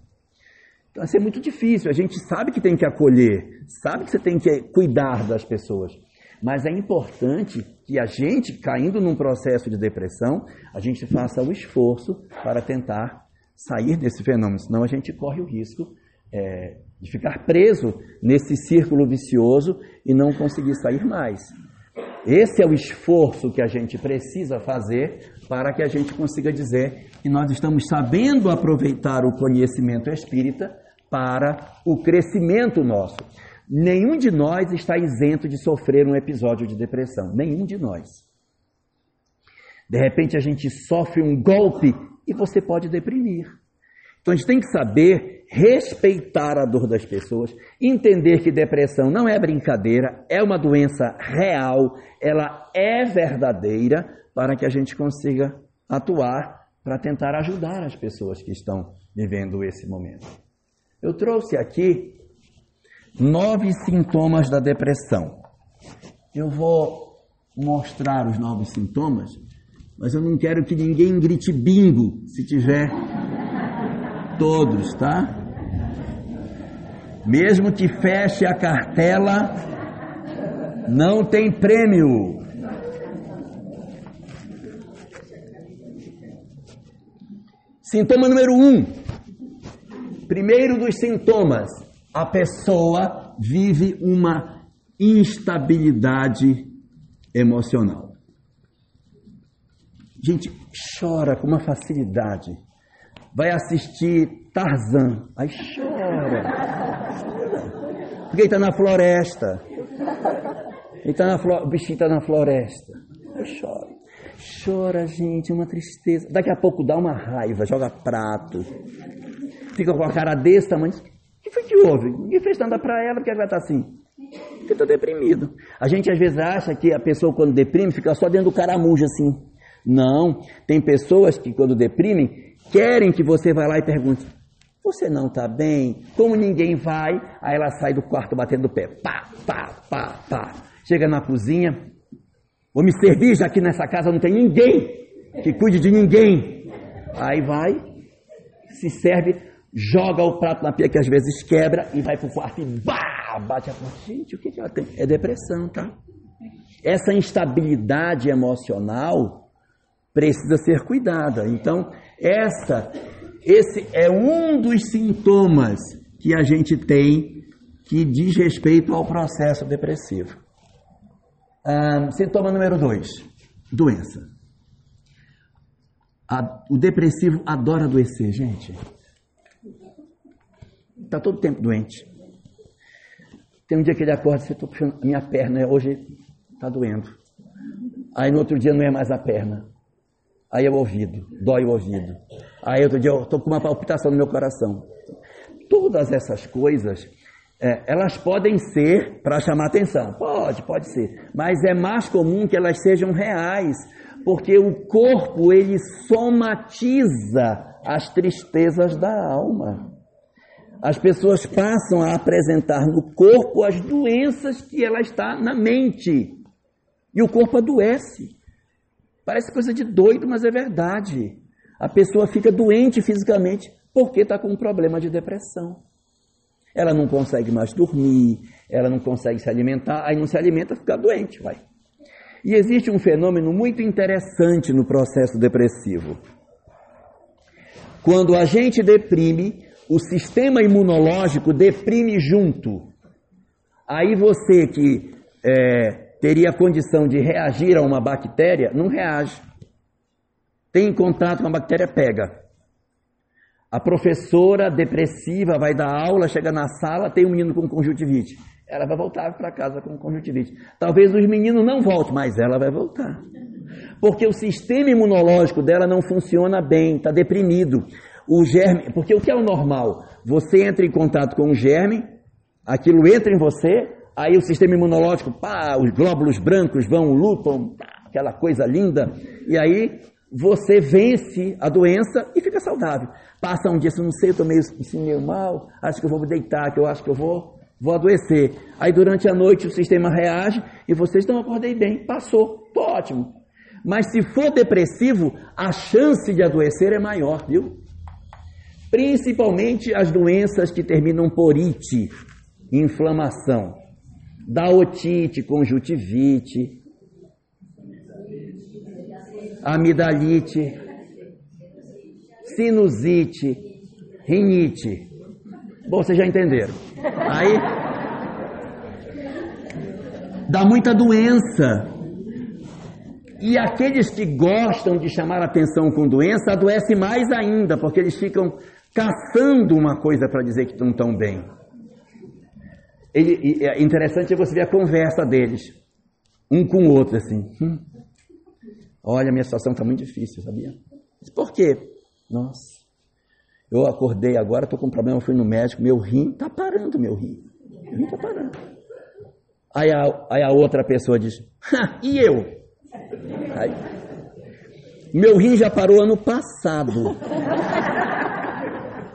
Então, assim, é muito difícil. A gente sabe que tem que acolher, sabe que você tem que cuidar das pessoas. Mas é importante que a gente, caindo num processo de depressão, a gente faça o esforço para tentar sair desse fenômeno, senão a gente corre o risco é, de ficar preso nesse círculo vicioso e não conseguir sair mais. Esse é o esforço que a gente precisa fazer para que a gente consiga dizer que nós estamos sabendo aproveitar o conhecimento espírita para o crescimento nosso. Nenhum de nós está isento de sofrer um episódio de depressão, nenhum de nós. De repente a gente sofre um golpe e você pode deprimir. Então a gente tem que saber respeitar a dor das pessoas, entender que depressão não é brincadeira, é uma doença real, ela é verdadeira, para que a gente consiga atuar para tentar ajudar as pessoas que estão vivendo esse momento. Eu trouxe aqui nove sintomas da depressão. Eu vou mostrar os nove sintomas, mas eu não quero que ninguém grite bingo se tiver todos, tá? Mesmo que feche a cartela, não tem prêmio. Sintoma número um. Primeiro dos sintomas, a pessoa vive uma instabilidade emocional. Gente, chora com uma facilidade vai assistir Tarzan. Aí chora. Porque ele está na floresta. Ele tá na. O bichinho está na floresta. Eu choro. Chora, gente, é uma tristeza. Daqui a pouco dá uma raiva, joga prato. Fica com a cara desse tamanho. O que foi que houve? Ninguém fez nada para ela, porque ela vai estar assim. Porque está deprimido. A gente às vezes acha que a pessoa quando deprime fica só dentro do caramujo assim. Não. Tem pessoas que quando deprimem querem que você vá lá e pergunte: Você não está bem? Como ninguém vai? Aí ela sai do quarto batendo o pé. Pá, pá, pá, pá. Chega na cozinha. Vou me servir, já que nessa casa não tem ninguém que cuide de ninguém. Aí vai, se serve, joga o prato na pia que às vezes quebra e vai para o quarto e bah, bate a porta. Gente, o que, que ela tem? É depressão, tá? Essa instabilidade emocional precisa ser cuidada. Então, essa, esse é um dos sintomas que a gente tem que diz respeito ao processo depressivo. Ah, sintoma número dois: doença. A, o depressivo adora adoecer, gente. Está todo tempo doente. Tem um dia que ele acorda e estou puxando minha perna, hoje está doendo. Aí no outro dia não é mais a perna. Aí é o ouvido, dói o ouvido. Aí outro dia eu estou com uma palpitação no meu coração. Todas essas coisas, é, elas podem ser para chamar atenção. Pode, pode ser. Mas é mais comum que elas sejam reais, porque o corpo ele somatiza as tristezas da alma. As pessoas passam a apresentar no corpo as doenças que ela está na mente. E o corpo adoece. Parece coisa de doido, mas é verdade. A pessoa fica doente fisicamente porque está com um problema de depressão. Ela não consegue mais dormir, ela não consegue se alimentar, aí não se alimenta, fica doente, vai. E existe um fenômeno muito interessante no processo depressivo. Quando a gente deprime, o sistema imunológico deprime junto. Aí você que é, teria condição de reagir a uma bactéria, não reage. Tem contato com a bactéria, pega. A professora depressiva vai dar aula, chega na sala, tem um menino com conjuntivite. Ela vai voltar para casa com conjuntivite. Talvez os meninos não voltem, mas ela vai voltar. Porque o sistema imunológico dela não funciona bem, está deprimido. O germe, porque o que é o normal? Você entra em contato com o germe, aquilo entra em você, aí o sistema imunológico, pá, os glóbulos brancos vão, lutam, pá, aquela coisa linda, e aí você vence a doença e fica saudável. Passa um dia, você não sei, eu estou meio, assim, meio mal, acho que eu vou me deitar, que eu acho que eu vou, vou adoecer. Aí durante a noite o sistema reage e vocês não acordei bem, passou, tô ótimo. Mas se for depressivo, a chance de adoecer é maior, viu? Principalmente as doenças que terminam por ite, inflamação da otite, conjuntivite, amidalite, sinusite, rinite. Bom, vocês já entenderam. Aí dá muita doença. E aqueles que gostam de chamar atenção com doença adoecem mais ainda, porque eles ficam caçando uma coisa para dizer que estão bem. Ele, é interessante você ver a conversa deles, um com o outro, assim. Hum, olha, minha situação está muito difícil, sabia? Por quê? Nossa, eu acordei agora, estou com um problema, fui no médico, meu rim está parando, meu rim. Meu rim está parando. Aí a, aí a outra pessoa diz, e eu? Aí, meu rim já parou ano passado.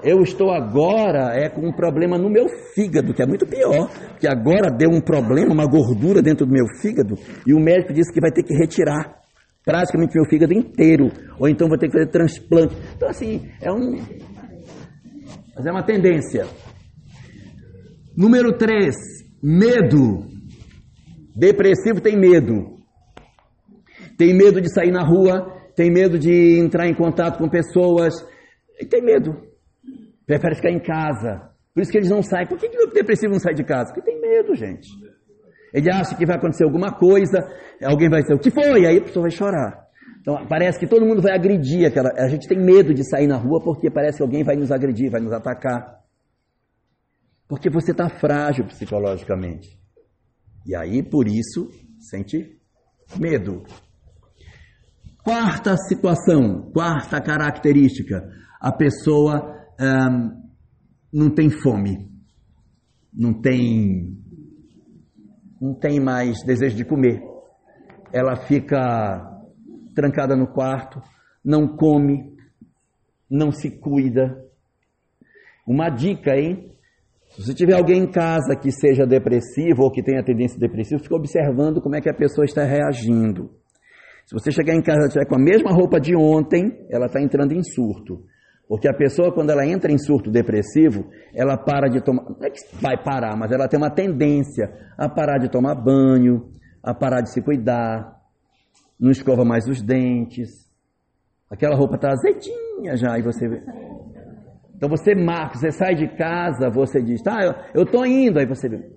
Eu estou agora é com um problema no meu fígado, que é muito pior, que agora deu um problema, uma gordura dentro do meu fígado, e o médico disse que vai ter que retirar praticamente meu fígado inteiro, ou então vou ter que fazer transplante. Então assim, é um mas é uma tendência. Número 3, medo. Depressivo tem medo. Tem medo de sair na rua, tem medo de entrar em contato com pessoas, tem medo prefere ficar em casa. Por isso que eles não saem. Por que, o depressivo não sai de casa? Porque tem medo, gente. Ele acha que vai acontecer alguma coisa, alguém vai dizer, o que foi? Aí a pessoa vai chorar. Então parece que todo mundo vai agredir aquela. A gente tem medo de sair na rua porque parece que alguém vai nos agredir, vai nos atacar. Porque você está frágil psicologicamente. E aí, por isso, sente medo. Quarta situação, quarta característica, a pessoa não tem fome, não tem, não tem mais desejo de comer. Ela fica trancada no quarto, não come, não se cuida. Uma dica, hein? Se você tiver alguém em casa que seja depressivo ou que tenha tendência depressiva, fica observando como é que a pessoa está reagindo. Se você chegar em casa e estiver com a mesma roupa de ontem, ela está entrando em surto. Porque a pessoa, quando ela entra em surto depressivo, ela para de tomar. Não é que vai parar, mas ela tem uma tendência a parar de tomar banho, a parar de se cuidar, não escova mais os dentes. Aquela roupa está azedinha já, e você. Então você marca, você sai de casa, você diz, tá, eu estou indo, aí você vê.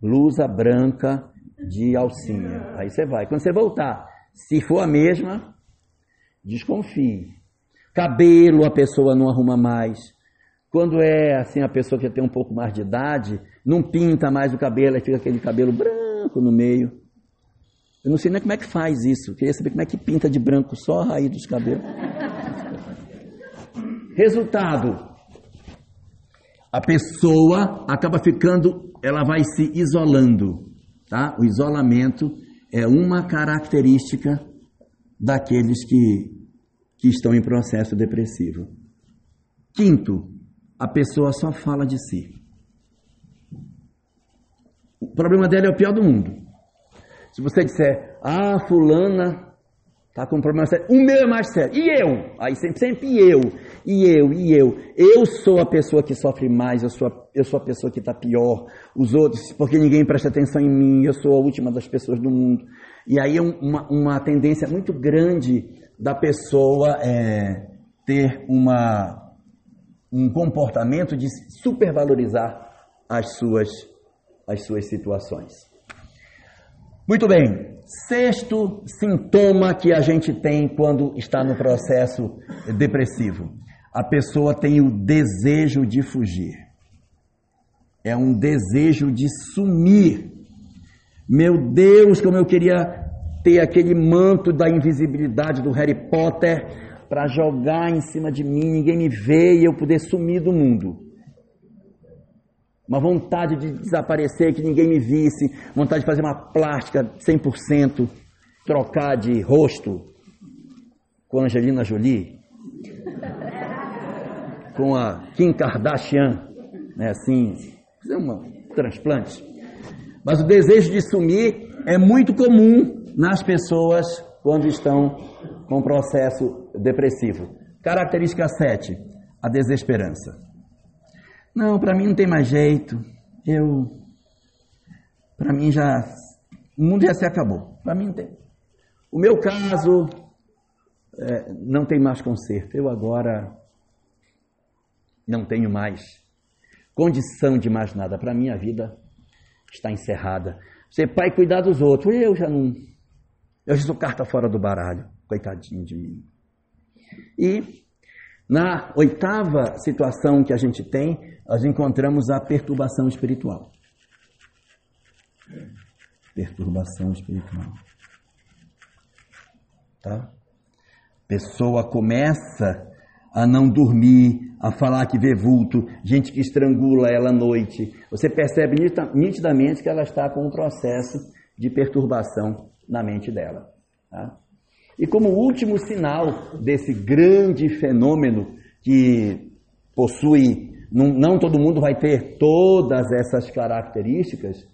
Blusa branca de alcinha. Aí você vai. Quando você voltar, se for a mesma, desconfie. Cabelo a pessoa não arruma mais. Quando é assim a pessoa que tem um pouco mais de idade, não pinta mais o cabelo, aí fica aquele cabelo branco no meio. Eu não sei nem como é que faz isso. Eu queria saber como é que pinta de branco só a raiz dos cabelos. Resultado: a pessoa acaba ficando, ela vai se isolando, tá? O isolamento é uma característica daqueles que, que estão em processo depressivo. Quinto, a pessoa só fala de si. O problema dela é o pior do mundo. Se você disser, ah, fulana está com um problema sério, o meu é mais sério. E eu? Aí sempre, sempre eu. E eu, e eu. Eu sou a pessoa que sofre mais, eu sou a, eu sou a pessoa que está pior. Os outros, porque ninguém presta atenção em mim, eu sou a última das pessoas do mundo. E aí é uma, uma tendência muito grande da pessoa é, ter uma, um comportamento de supervalorizar as suas, as suas situações. Muito bem. Sexto sintoma que a gente tem quando está no processo depressivo: a pessoa tem o desejo de fugir. É um desejo de sumir. Meu Deus, como eu queria ter aquele manto da invisibilidade do Harry Potter para jogar em cima de mim, ninguém me vê e eu poder sumir do mundo uma vontade de desaparecer, que ninguém me visse, vontade de fazer uma plástica 100%, trocar de rosto com a Angelina Jolie, com a Kim Kardashian, né, assim, fazer um transplante. Mas o desejo de sumir é muito comum nas pessoas quando estão com processo depressivo. Característica 7, a desesperança. Não, para mim não tem mais jeito. Eu. Para mim já. O mundo já se acabou. Para mim não tem. O meu caso é, não tem mais conserto. Eu agora não tenho mais condição de mais nada. Para mim a vida está encerrada. Ser pai cuidar dos outros. Eu já não. Eu já sou carta fora do baralho. Coitadinho de mim. E na oitava situação que a gente tem, nós encontramos a perturbação espiritual. Perturbação espiritual. Tá? Pessoa começa a não dormir, a falar que vê vulto, gente que estrangula ela à noite. Você percebe nitidamente que ela está com um processo de perturbação na mente dela. Tá? E como último sinal desse grande fenômeno que possui, não, não todo mundo vai ter todas essas características,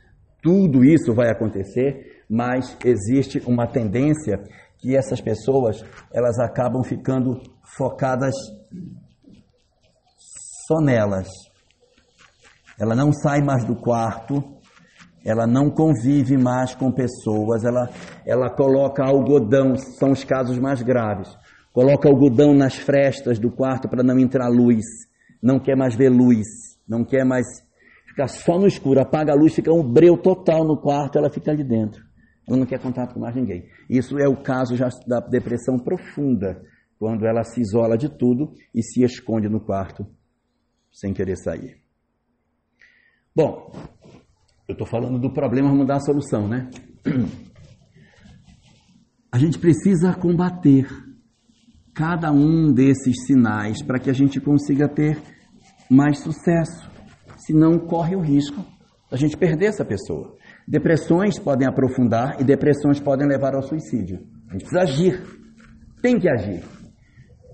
tudo isso vai acontecer, mas existe uma tendência que essas pessoas elas acabam ficando focadas só nelas. Ela não sai mais do quarto, ela não convive mais com pessoas, ela, ela coloca algodão, são os casos mais graves. Coloca algodão nas frestas do quarto para não entrar luz, não quer mais ver luz, não quer mais ficar só no escuro, apaga a luz, fica um breu total no quarto, ela fica ali dentro. Ela não quer contato com mais ninguém. Isso é o caso já da depressão profunda, quando ela se isola de tudo e se esconde no quarto sem querer sair. Bom, eu estou falando do problema, vamos dar a solução, né? a gente precisa combater cada um desses sinais para que a gente consiga ter mais sucesso. Senão corre o risco a gente perder essa pessoa. Depressões podem aprofundar e depressões podem levar ao suicídio. A gente precisa agir. Tem que agir.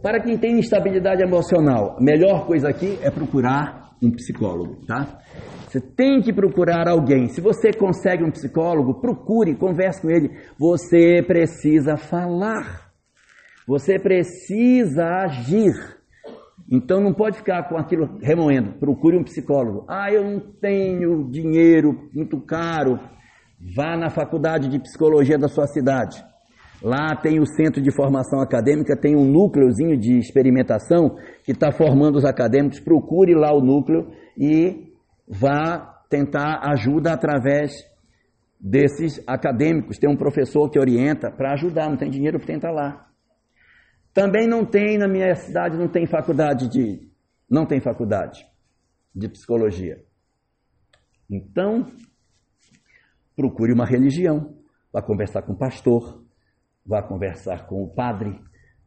Para quem tem instabilidade emocional, a melhor coisa aqui é procurar um psicólogo, tá? Você tem que procurar alguém. Se você consegue um psicólogo, procure, converse com ele. Você precisa falar. Você precisa agir. Então não pode ficar com aquilo remoendo. Procure um psicólogo. Ah, eu não tenho dinheiro muito caro. Vá na faculdade de psicologia da sua cidade. Lá tem o centro de formação acadêmica, tem um núcleozinho de experimentação que está formando os acadêmicos. Procure lá o núcleo e vá tentar ajuda através desses acadêmicos. Tem um professor que orienta para ajudar, não tem dinheiro, tenta lá. Também não tem na minha cidade, não tem faculdade de não tem faculdade de psicologia. Então, procure uma religião, vá conversar com o pastor, vá conversar com o padre,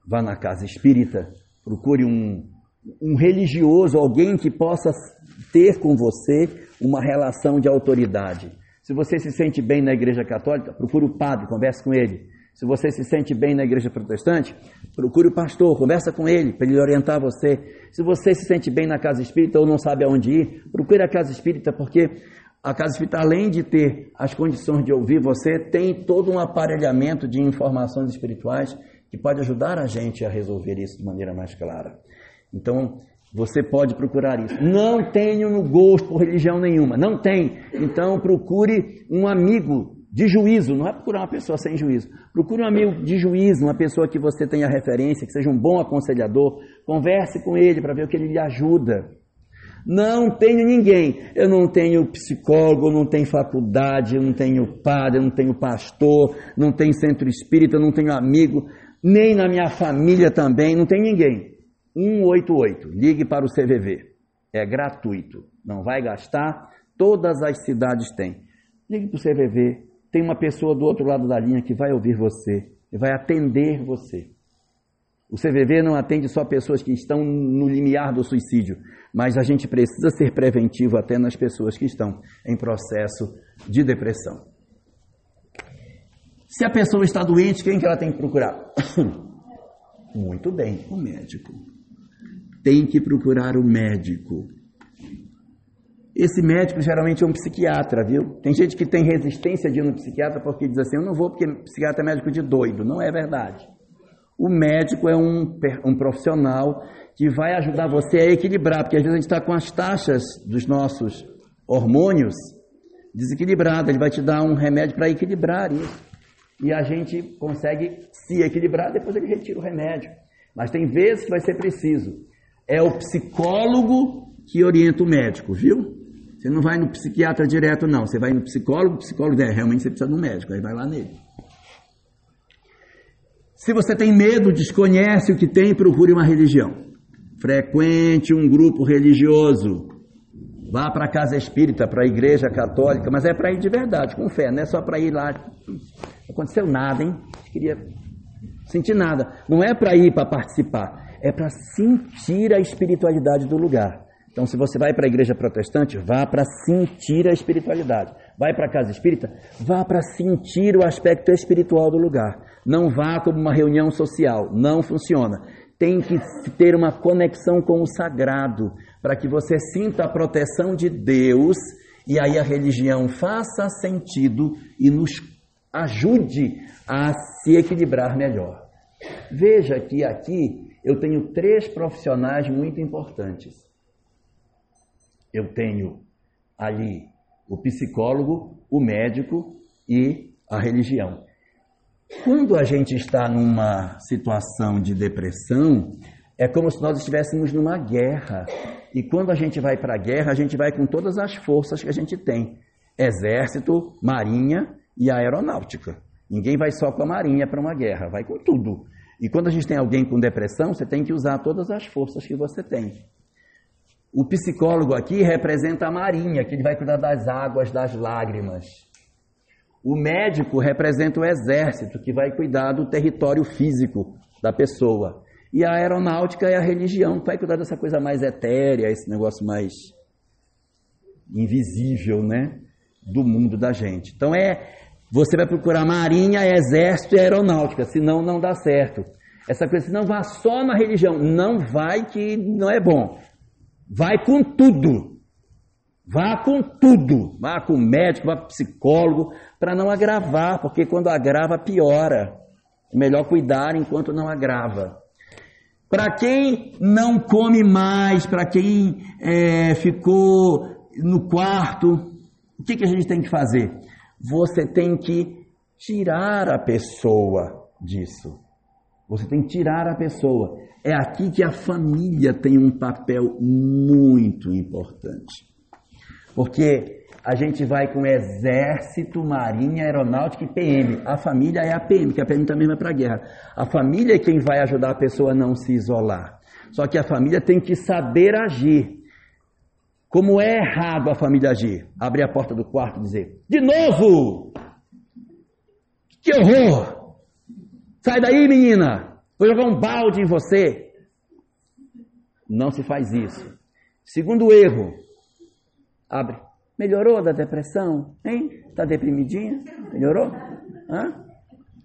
vá na casa espírita, procure um, um religioso, alguém que possa ter com você uma relação de autoridade. Se você se sente bem na igreja católica, procure o padre, converse com ele. Se você se sente bem na igreja protestante, procure o pastor, conversa com ele para ele orientar você. Se você se sente bem na casa espírita ou não sabe aonde ir, procure a casa espírita, porque a casa espírita, além de ter as condições de ouvir você, tem todo um aparelhamento de informações espirituais que pode ajudar a gente a resolver isso de maneira mais clara. Então, você pode procurar isso. Não tenho no gosto por religião nenhuma. Não tem. Então procure um amigo de juízo. Não é procurar uma pessoa sem juízo. Procure um amigo de juízo, uma pessoa que você tenha referência, que seja um bom aconselhador. Converse com ele para ver o que ele lhe ajuda. Não tenho ninguém. Eu não tenho psicólogo, não tenho faculdade, não tenho padre, não tenho pastor, não tenho centro espírita, não tenho amigo, nem na minha família também, não tem ninguém. 188. Ligue para o CVV. É gratuito. Não vai gastar. Todas as cidades têm. Ligue para o CVV. Tem uma pessoa do outro lado da linha que vai ouvir você e vai atender você. O CVV não atende só pessoas que estão no limiar do suicídio, mas a gente precisa ser preventivo até nas pessoas que estão em processo de depressão. Se a pessoa está doente, quem que ela tem que procurar? Muito bem, o médico tem que procurar o médico. Esse médico geralmente é um psiquiatra, viu? Tem gente que tem resistência de ir no psiquiatra porque diz assim: eu não vou porque psiquiatra é médico de doido. Não é verdade. O médico é um, um profissional que vai ajudar você a equilibrar, porque às vezes a gente está com as taxas dos nossos hormônios desequilibradas. Ele vai te dar um remédio para equilibrar isso. E a gente consegue se equilibrar, depois ele retira o remédio. Mas tem vezes que vai ser preciso é o psicólogo que orienta o médico, viu? Você não vai no psiquiatra direto, não. Você vai no psicólogo, o psicólogo é, realmente você precisa de um médico, aí vai lá nele. Se você tem medo, desconhece o que tem, procure uma religião. Frequente um grupo religioso. Vá para a casa espírita, para a igreja católica, mas é para ir de verdade, com fé, não é só para ir lá. Não aconteceu nada, hein? Queria sentir nada. Não é para ir para participar é para sentir a espiritualidade do lugar. Então, se você vai para a igreja protestante, vá para sentir a espiritualidade. Vai para a casa espírita, vá para sentir o aspecto espiritual do lugar. Não vá como uma reunião social, não funciona. Tem que ter uma conexão com o sagrado, para que você sinta a proteção de Deus e aí a religião faça sentido e nos ajude a se equilibrar melhor. Veja que aqui eu tenho três profissionais muito importantes. Eu tenho ali o psicólogo, o médico e a religião. Quando a gente está numa situação de depressão, é como se nós estivéssemos numa guerra. E quando a gente vai para a guerra, a gente vai com todas as forças que a gente tem: exército, marinha e aeronáutica. Ninguém vai só com a marinha para uma guerra, vai com tudo. E quando a gente tem alguém com depressão, você tem que usar todas as forças que você tem. O psicólogo aqui representa a marinha, que ele vai cuidar das águas, das lágrimas. O médico representa o exército que vai cuidar do território físico da pessoa. E a aeronáutica é a religião que vai cuidar dessa coisa mais etérea, esse negócio mais invisível, né? Do mundo da gente. Então é. Você vai procurar marinha, exército e aeronáutica, senão não dá certo. Essa coisa, não vá só na religião. Não vai que não é bom. Vai com tudo. Vá com tudo. Vá com médico, vá com psicólogo, para não agravar, porque quando agrava, piora. É melhor cuidar enquanto não agrava. Para quem não come mais, para quem é, ficou no quarto, o que, que a gente tem que fazer? Você tem que tirar a pessoa disso. Você tem que tirar a pessoa. É aqui que a família tem um papel muito importante. Porque a gente vai com exército, marinha, aeronáutica e PM. A família é a PM, que a PM também vai para a guerra. A família é quem vai ajudar a pessoa a não se isolar. Só que a família tem que saber agir. Como é errado a família agir? Abrir a porta do quarto e dizer: De novo! Que horror! Sai daí, menina! Vou jogar um balde em você. Não se faz isso. Segundo erro, abre. Melhorou da depressão? Hein? Está deprimidinha? Melhorou? Hã?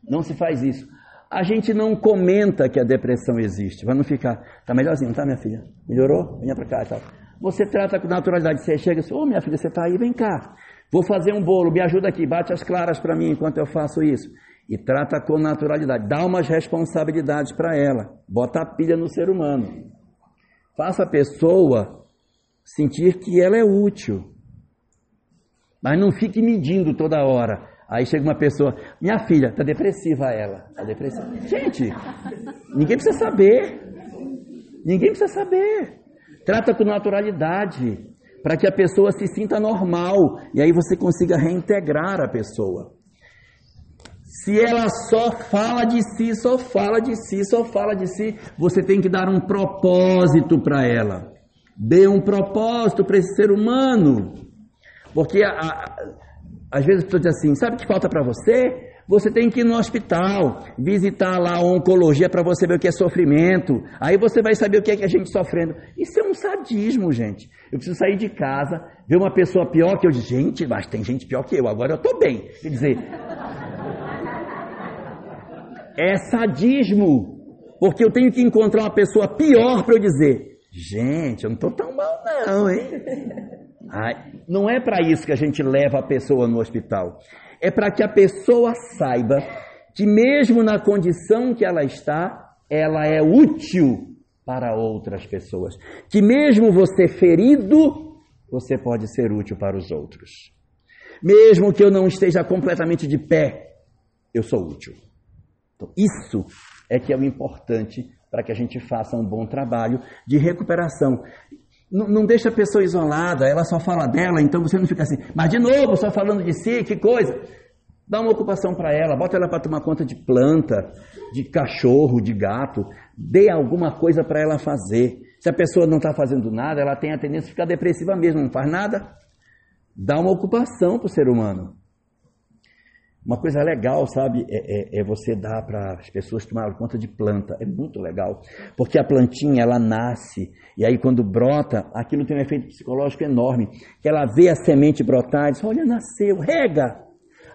Não se faz isso. A gente não comenta que a depressão existe. Vai não ficar, tá melhorzinho, tá, minha filha? Melhorou? Venha para cá e tal. Você trata com naturalidade. Você chega e diz, ô oh, minha filha, você está aí, vem cá. Vou fazer um bolo, me ajuda aqui, bate as claras para mim enquanto eu faço isso e trata com naturalidade. Dá umas responsabilidades para ela. Bota a pilha no ser humano. Faça a pessoa sentir que ela é útil. Mas não fique medindo toda hora. Aí chega uma pessoa, minha filha, está depressiva ela. Tá depressiva. Gente, ninguém precisa saber. Ninguém precisa saber. Trata com naturalidade, para que a pessoa se sinta normal e aí você consiga reintegrar a pessoa. Se ela só fala de si, só fala de si, só fala de si, você tem que dar um propósito para ela. Dê um propósito para esse ser humano. Porque a, a, às vezes a pessoa diz assim: sabe o que falta para você? Você tem que ir no hospital, visitar lá a oncologia para você ver o que é sofrimento. Aí você vai saber o que é que a gente sofrendo. Isso é um sadismo, gente. Eu preciso sair de casa, ver uma pessoa pior que eu. Gente, mas tem gente pior que eu, agora eu estou bem. Quer dizer, é sadismo. Porque eu tenho que encontrar uma pessoa pior para eu dizer: gente, eu não estou tão mal, não, hein? Ai, não é para isso que a gente leva a pessoa no hospital. É para que a pessoa saiba que, mesmo na condição que ela está, ela é útil para outras pessoas. Que, mesmo você ferido, você pode ser útil para os outros. Mesmo que eu não esteja completamente de pé, eu sou útil. Então, isso é que é o importante para que a gente faça um bom trabalho de recuperação. Não, não deixa a pessoa isolada, ela só fala dela, então você não fica assim, mas de novo, só falando de si, que coisa. Dá uma ocupação para ela, bota ela para tomar conta de planta, de cachorro, de gato, dê alguma coisa para ela fazer. Se a pessoa não está fazendo nada, ela tem a tendência a ficar depressiva mesmo, não faz nada. Dá uma ocupação para o ser humano. Uma coisa legal, sabe, é, é, é você dar para as pessoas tomarem conta de planta. É muito legal. Porque a plantinha, ela nasce. E aí, quando brota, aquilo tem um efeito psicológico enorme. Que ela vê a semente brotar e diz: Olha, nasceu, rega.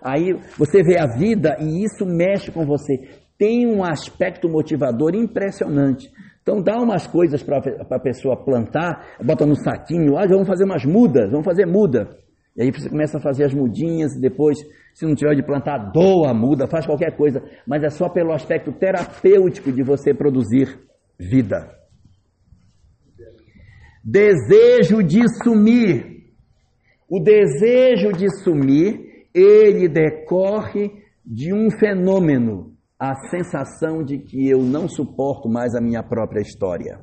Aí você vê a vida e isso mexe com você. Tem um aspecto motivador impressionante. Então dá umas coisas para a pessoa plantar, bota no saquinho, ah, vamos fazer umas mudas, vamos fazer muda. Aí você começa a fazer as mudinhas, e depois, se não tiver de plantar, doa muda, faz qualquer coisa, mas é só pelo aspecto terapêutico de você produzir vida. Desejo de sumir. O desejo de sumir, ele decorre de um fenômeno, a sensação de que eu não suporto mais a minha própria história.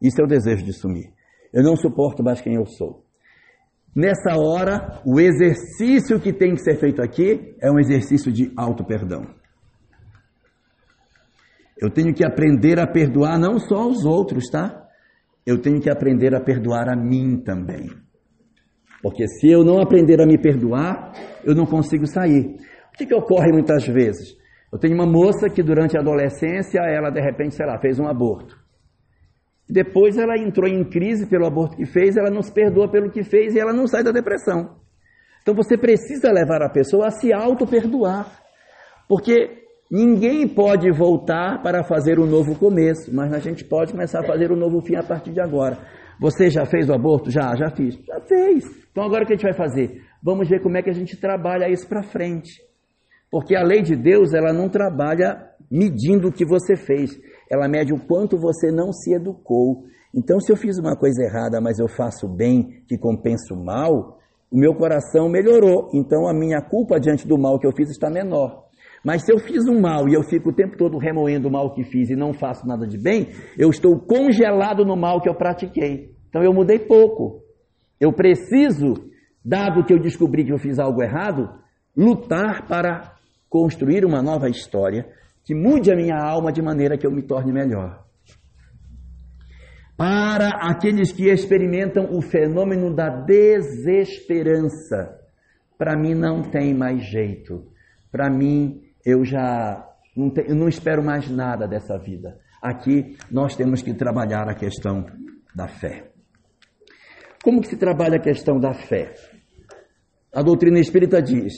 Isso é o desejo de sumir. Eu não suporto mais quem eu sou. Nessa hora, o exercício que tem que ser feito aqui é um exercício de auto-perdão. Eu tenho que aprender a perdoar não só os outros, tá? Eu tenho que aprender a perdoar a mim também. Porque se eu não aprender a me perdoar, eu não consigo sair. O que, que ocorre muitas vezes? Eu tenho uma moça que durante a adolescência, ela de repente, sei lá, fez um aborto. Depois ela entrou em crise pelo aborto que fez, ela não se perdoa pelo que fez e ela não sai da depressão. Então você precisa levar a pessoa a se auto-perdoar. Porque ninguém pode voltar para fazer um novo começo, mas a gente pode começar a fazer um novo fim a partir de agora. Você já fez o aborto? Já, já fiz. Já fez. Então agora o que a gente vai fazer? Vamos ver como é que a gente trabalha isso para frente. Porque a lei de Deus, ela não trabalha medindo o que você fez. Ela mede o quanto você não se educou. Então, se eu fiz uma coisa errada, mas eu faço bem, que compensa o mal, o meu coração melhorou. Então, a minha culpa diante do mal que eu fiz está menor. Mas se eu fiz um mal e eu fico o tempo todo remoendo o mal que fiz e não faço nada de bem, eu estou congelado no mal que eu pratiquei. Então eu mudei pouco. Eu preciso, dado que eu descobri que eu fiz algo errado, lutar para construir uma nova história que mude a minha alma de maneira que eu me torne melhor. Para aqueles que experimentam o fenômeno da desesperança, para mim não tem mais jeito. Para mim, eu já não, te, eu não espero mais nada dessa vida. Aqui nós temos que trabalhar a questão da fé. Como que se trabalha a questão da fé? A doutrina espírita diz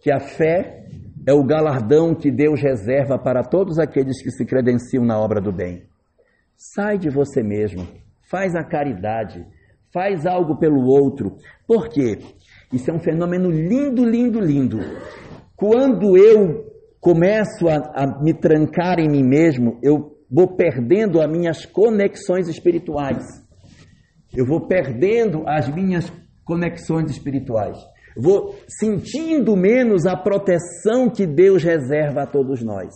que a fé é o galardão que Deus reserva para todos aqueles que se credenciam na obra do bem. Sai de você mesmo, faz a caridade, faz algo pelo outro. Por quê? Isso é um fenômeno lindo, lindo, lindo. Quando eu começo a, a me trancar em mim mesmo, eu vou perdendo as minhas conexões espirituais. Eu vou perdendo as minhas conexões espirituais vou sentindo menos a proteção que Deus reserva a todos nós.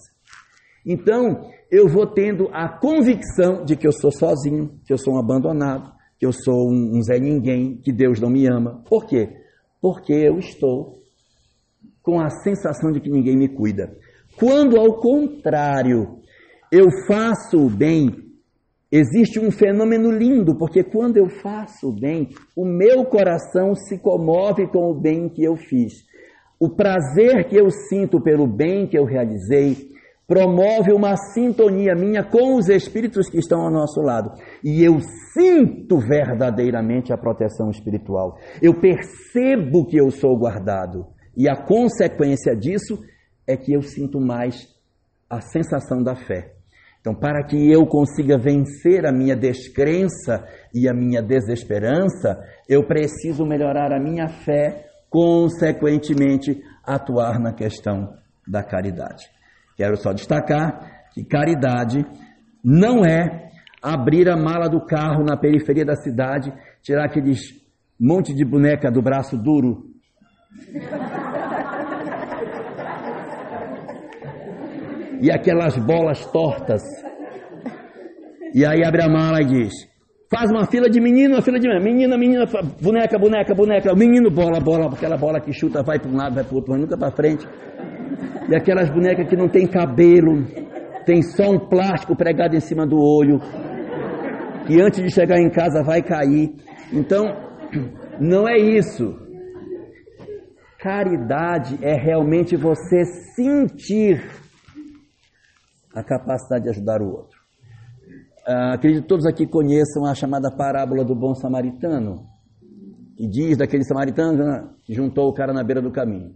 Então, eu vou tendo a convicção de que eu sou sozinho, que eu sou um abandonado, que eu sou um, um Zé Ninguém, que Deus não me ama. Por quê? Porque eu estou com a sensação de que ninguém me cuida. Quando, ao contrário, eu faço o bem Existe um fenômeno lindo, porque quando eu faço o bem, o meu coração se comove com o bem que eu fiz. O prazer que eu sinto pelo bem que eu realizei promove uma sintonia minha com os espíritos que estão ao nosso lado. E eu sinto verdadeiramente a proteção espiritual. Eu percebo que eu sou guardado. E a consequência disso é que eu sinto mais a sensação da fé. Então, para que eu consiga vencer a minha descrença e a minha desesperança, eu preciso melhorar a minha fé, consequentemente, atuar na questão da caridade. Quero só destacar que caridade não é abrir a mala do carro na periferia da cidade, tirar aqueles monte de boneca do braço duro e aquelas bolas tortas. E aí abre a mala e diz: faz uma fila de menino, uma fila de menina, menina, boneca, boneca, boneca, menino, bola, bola, aquela bola que chuta, vai para um lado, vai para o outro, mas nunca para frente. E aquelas bonecas que não tem cabelo, tem só um plástico pregado em cima do olho, que antes de chegar em casa vai cair. Então, não é isso. Caridade é realmente você sentir a capacidade de ajudar o outro. Ah, acredito que todos aqui conheçam a chamada parábola do bom samaritano, que diz daquele samaritano né, que juntou o cara na beira do caminho.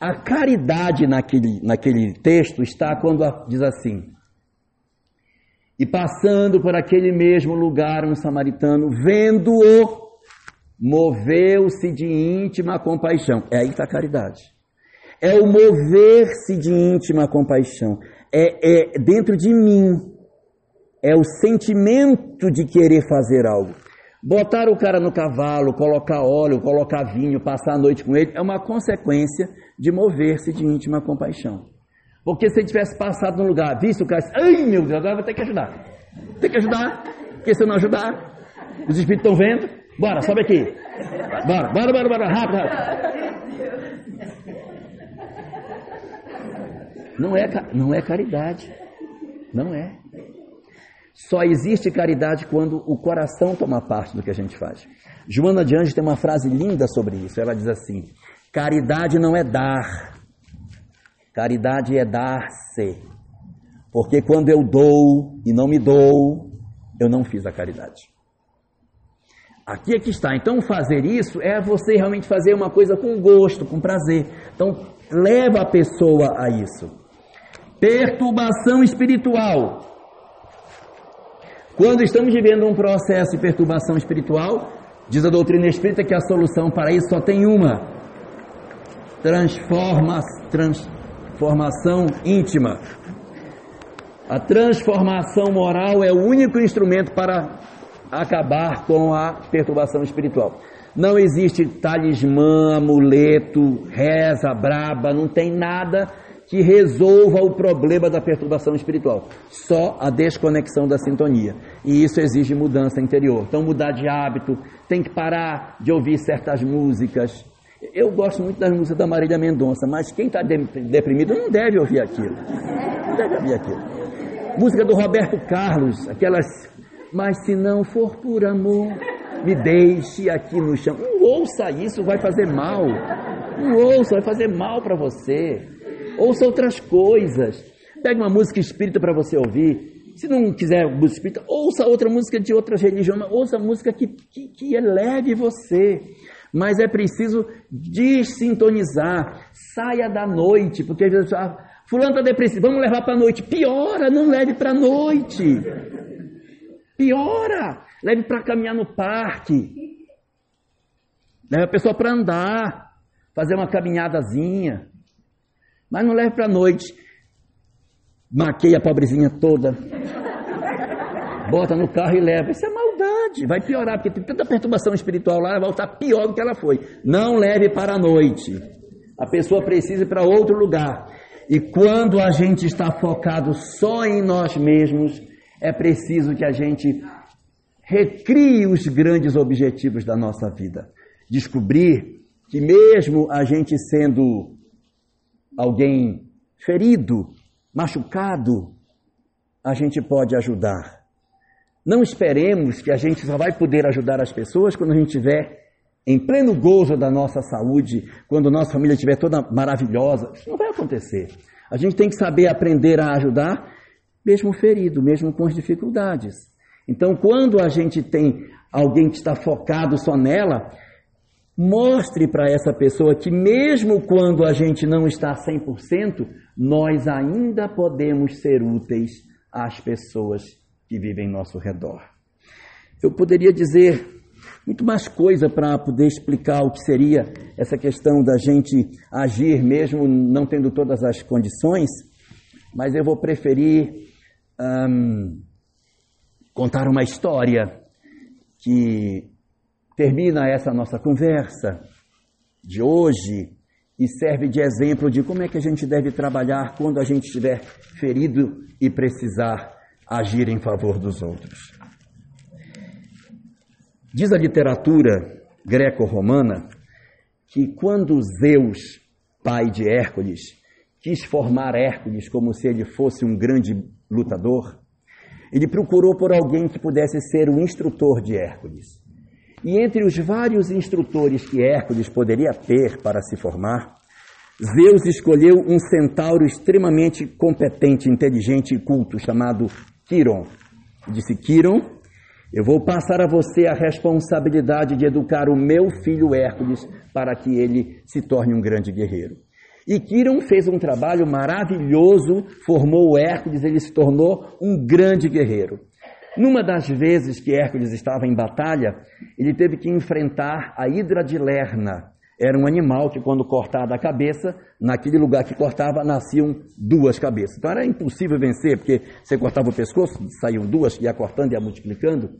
A caridade naquele, naquele texto está quando diz assim: E passando por aquele mesmo lugar, um samaritano, vendo-o, moveu-se de íntima compaixão. É aí que está a caridade. É o mover-se de íntima compaixão é, é dentro de mim. É o sentimento de querer fazer algo. Botar o cara no cavalo, colocar óleo, colocar vinho, passar a noite com ele, é uma consequência de mover-se de íntima compaixão. Porque se ele tivesse passado num lugar, visto o cara, ai meu Deus, agora vou ter que ajudar. Tem que ajudar, porque se eu não ajudar, os espíritos estão vendo, bora, sobe aqui. Bora, bora, bora, bora, rápido, rápido. Não é, não é caridade. Não é. Só existe caridade quando o coração toma parte do que a gente faz. Joana de Anjos tem uma frase linda sobre isso. Ela diz assim: caridade não é dar, caridade é dar-se. Porque quando eu dou e não me dou, eu não fiz a caridade. Aqui é que está. Então, fazer isso é você realmente fazer uma coisa com gosto, com prazer. Então, leva a pessoa a isso. Perturbação espiritual. Quando estamos vivendo um processo de perturbação espiritual, diz a doutrina espírita que a solução para isso só tem uma: transforma, transformação íntima. A transformação moral é o único instrumento para acabar com a perturbação espiritual. Não existe talismã, amuleto, reza braba, não tem nada que resolva o problema da perturbação espiritual. Só a desconexão da sintonia. E isso exige mudança interior. Então, mudar de hábito, tem que parar de ouvir certas músicas. Eu gosto muito das músicas da Marília Mendonça, mas quem está deprimido não deve ouvir aquilo. Não deve ouvir aquilo. Música do Roberto Carlos, aquelas. Mas se não for por amor, me deixe aqui no chão. Não ouça isso, vai fazer mal. Não ouça, vai fazer mal para você. Ouça outras coisas. Pegue uma música espírita para você ouvir. Se não quiser música espírita, ouça outra música de outras religiões, ouça música que, que, que eleve você. Mas é preciso desintonizar. Saia da noite, porque às vezes ah, fulano está depressivo, vamos levar para a noite. Piora, não leve para a noite. Piora, leve para caminhar no parque. Leve a pessoa para andar, fazer uma caminhadazinha. Mas não leve para a noite. Maqueia a pobrezinha toda. Bota no carro e leva. Isso é maldade. Vai piorar, porque tem tanta perturbação espiritual lá, vai voltar pior do que ela foi. Não leve para a noite. A pessoa precisa ir para outro lugar. E quando a gente está focado só em nós mesmos, é preciso que a gente recrie os grandes objetivos da nossa vida. Descobrir que, mesmo a gente sendo alguém ferido, machucado, a gente pode ajudar. Não esperemos que a gente só vai poder ajudar as pessoas quando a gente estiver em pleno gozo da nossa saúde, quando nossa família estiver toda maravilhosa. Isso não vai acontecer. A gente tem que saber aprender a ajudar, mesmo ferido, mesmo com as dificuldades. Então, quando a gente tem alguém que está focado só nela, Mostre para essa pessoa que, mesmo quando a gente não está 100%, nós ainda podemos ser úteis às pessoas que vivem em nosso redor. Eu poderia dizer muito mais coisa para poder explicar o que seria essa questão da gente agir mesmo não tendo todas as condições, mas eu vou preferir hum, contar uma história que termina essa nossa conversa de hoje e serve de exemplo de como é que a gente deve trabalhar quando a gente estiver ferido e precisar agir em favor dos outros. Diz a literatura greco-romana que quando Zeus, pai de Hércules, quis formar Hércules como se ele fosse um grande lutador, ele procurou por alguém que pudesse ser o instrutor de Hércules. E entre os vários instrutores que Hércules poderia ter para se formar, Zeus escolheu um centauro extremamente competente, inteligente e culto, chamado Quiron. Disse: Quiron, eu vou passar a você a responsabilidade de educar o meu filho Hércules para que ele se torne um grande guerreiro. E Quiron fez um trabalho maravilhoso, formou Hércules, ele se tornou um grande guerreiro. Numa das vezes que Hércules estava em batalha, ele teve que enfrentar a Hidra de Lerna. Era um animal que, quando cortada a cabeça, naquele lugar que cortava, nasciam duas cabeças. Então era impossível vencer, porque você cortava o pescoço, saíam duas, ia cortando e ia multiplicando.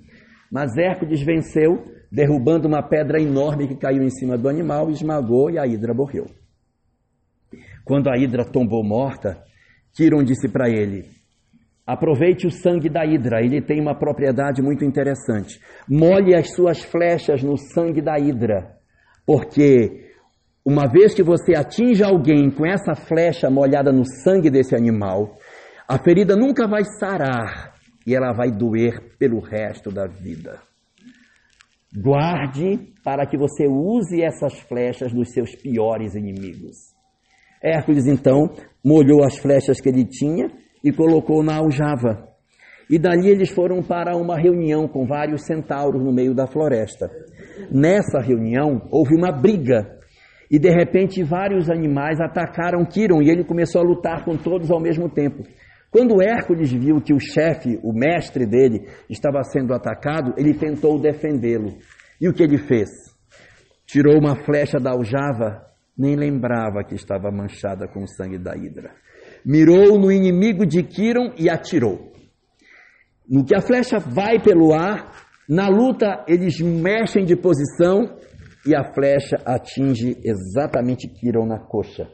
Mas Hércules venceu, derrubando uma pedra enorme que caiu em cima do animal, esmagou e a Hidra morreu. Quando a Hidra tombou morta, Quiron disse para ele: Aproveite o sangue da hidra, ele tem uma propriedade muito interessante. Molhe as suas flechas no sangue da hidra, porque uma vez que você atinge alguém com essa flecha molhada no sangue desse animal, a ferida nunca vai sarar, e ela vai doer pelo resto da vida. Guarde para que você use essas flechas nos seus piores inimigos. Hércules então molhou as flechas que ele tinha e colocou na aljava. E dali eles foram para uma reunião com vários centauros no meio da floresta. Nessa reunião houve uma briga e de repente vários animais atacaram Quiron e ele começou a lutar com todos ao mesmo tempo. Quando Hércules viu que o chefe, o mestre dele, estava sendo atacado, ele tentou defendê-lo. E o que ele fez? Tirou uma flecha da aljava, nem lembrava que estava manchada com o sangue da hidra. Mirou no inimigo de Quiron e atirou. No que a flecha vai pelo ar, na luta eles mexem de posição e a flecha atinge exatamente Quiron na coxa.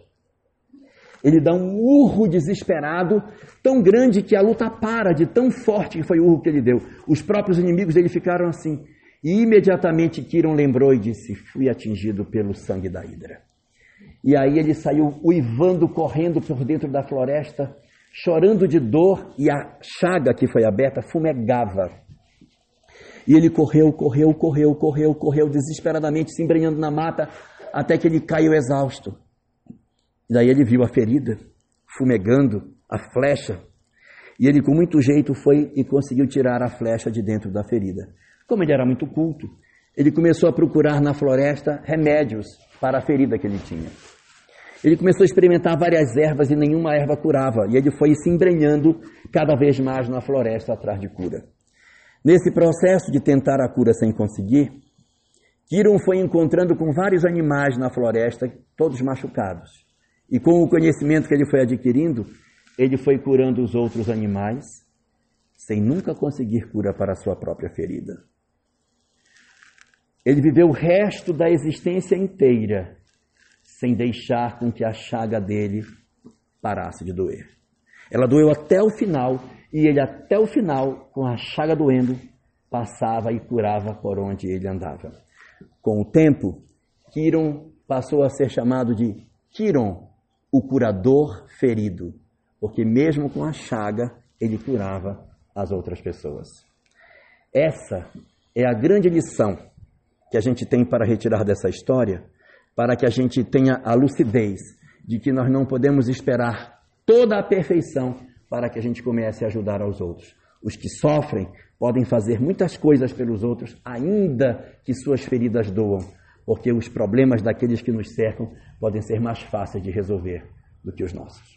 Ele dá um urro desesperado, tão grande que a luta para, de tão forte que foi o urro que ele deu. Os próprios inimigos dele ficaram assim. E imediatamente Quiron lembrou e disse: Fui atingido pelo sangue da hidra. E aí ele saiu uivando, correndo por dentro da floresta, chorando de dor, e a chaga que foi aberta fumegava. E ele correu, correu, correu, correu, correu, desesperadamente, se embrenhando na mata, até que ele caiu exausto. E daí ele viu a ferida, fumegando, a flecha, e ele com muito jeito foi e conseguiu tirar a flecha de dentro da ferida. Como ele era muito culto, ele começou a procurar na floresta remédios para a ferida que ele tinha. Ele começou a experimentar várias ervas e nenhuma erva curava, e ele foi se embrenhando cada vez mais na floresta atrás de cura. Nesse processo de tentar a cura sem conseguir, Kiron foi encontrando com vários animais na floresta, todos machucados. E com o conhecimento que ele foi adquirindo, ele foi curando os outros animais, sem nunca conseguir cura para a sua própria ferida. Ele viveu o resto da existência inteira sem deixar com que a chaga dele parasse de doer. Ela doeu até o final e ele até o final, com a chaga doendo, passava e curava por onde ele andava. Com o tempo, Quiron passou a ser chamado de Quiron, o curador ferido, porque mesmo com a chaga, ele curava as outras pessoas. Essa é a grande lição que a gente tem para retirar dessa história, para que a gente tenha a lucidez de que nós não podemos esperar toda a perfeição para que a gente comece a ajudar aos outros. Os que sofrem podem fazer muitas coisas pelos outros, ainda que suas feridas doam, porque os problemas daqueles que nos cercam podem ser mais fáceis de resolver do que os nossos.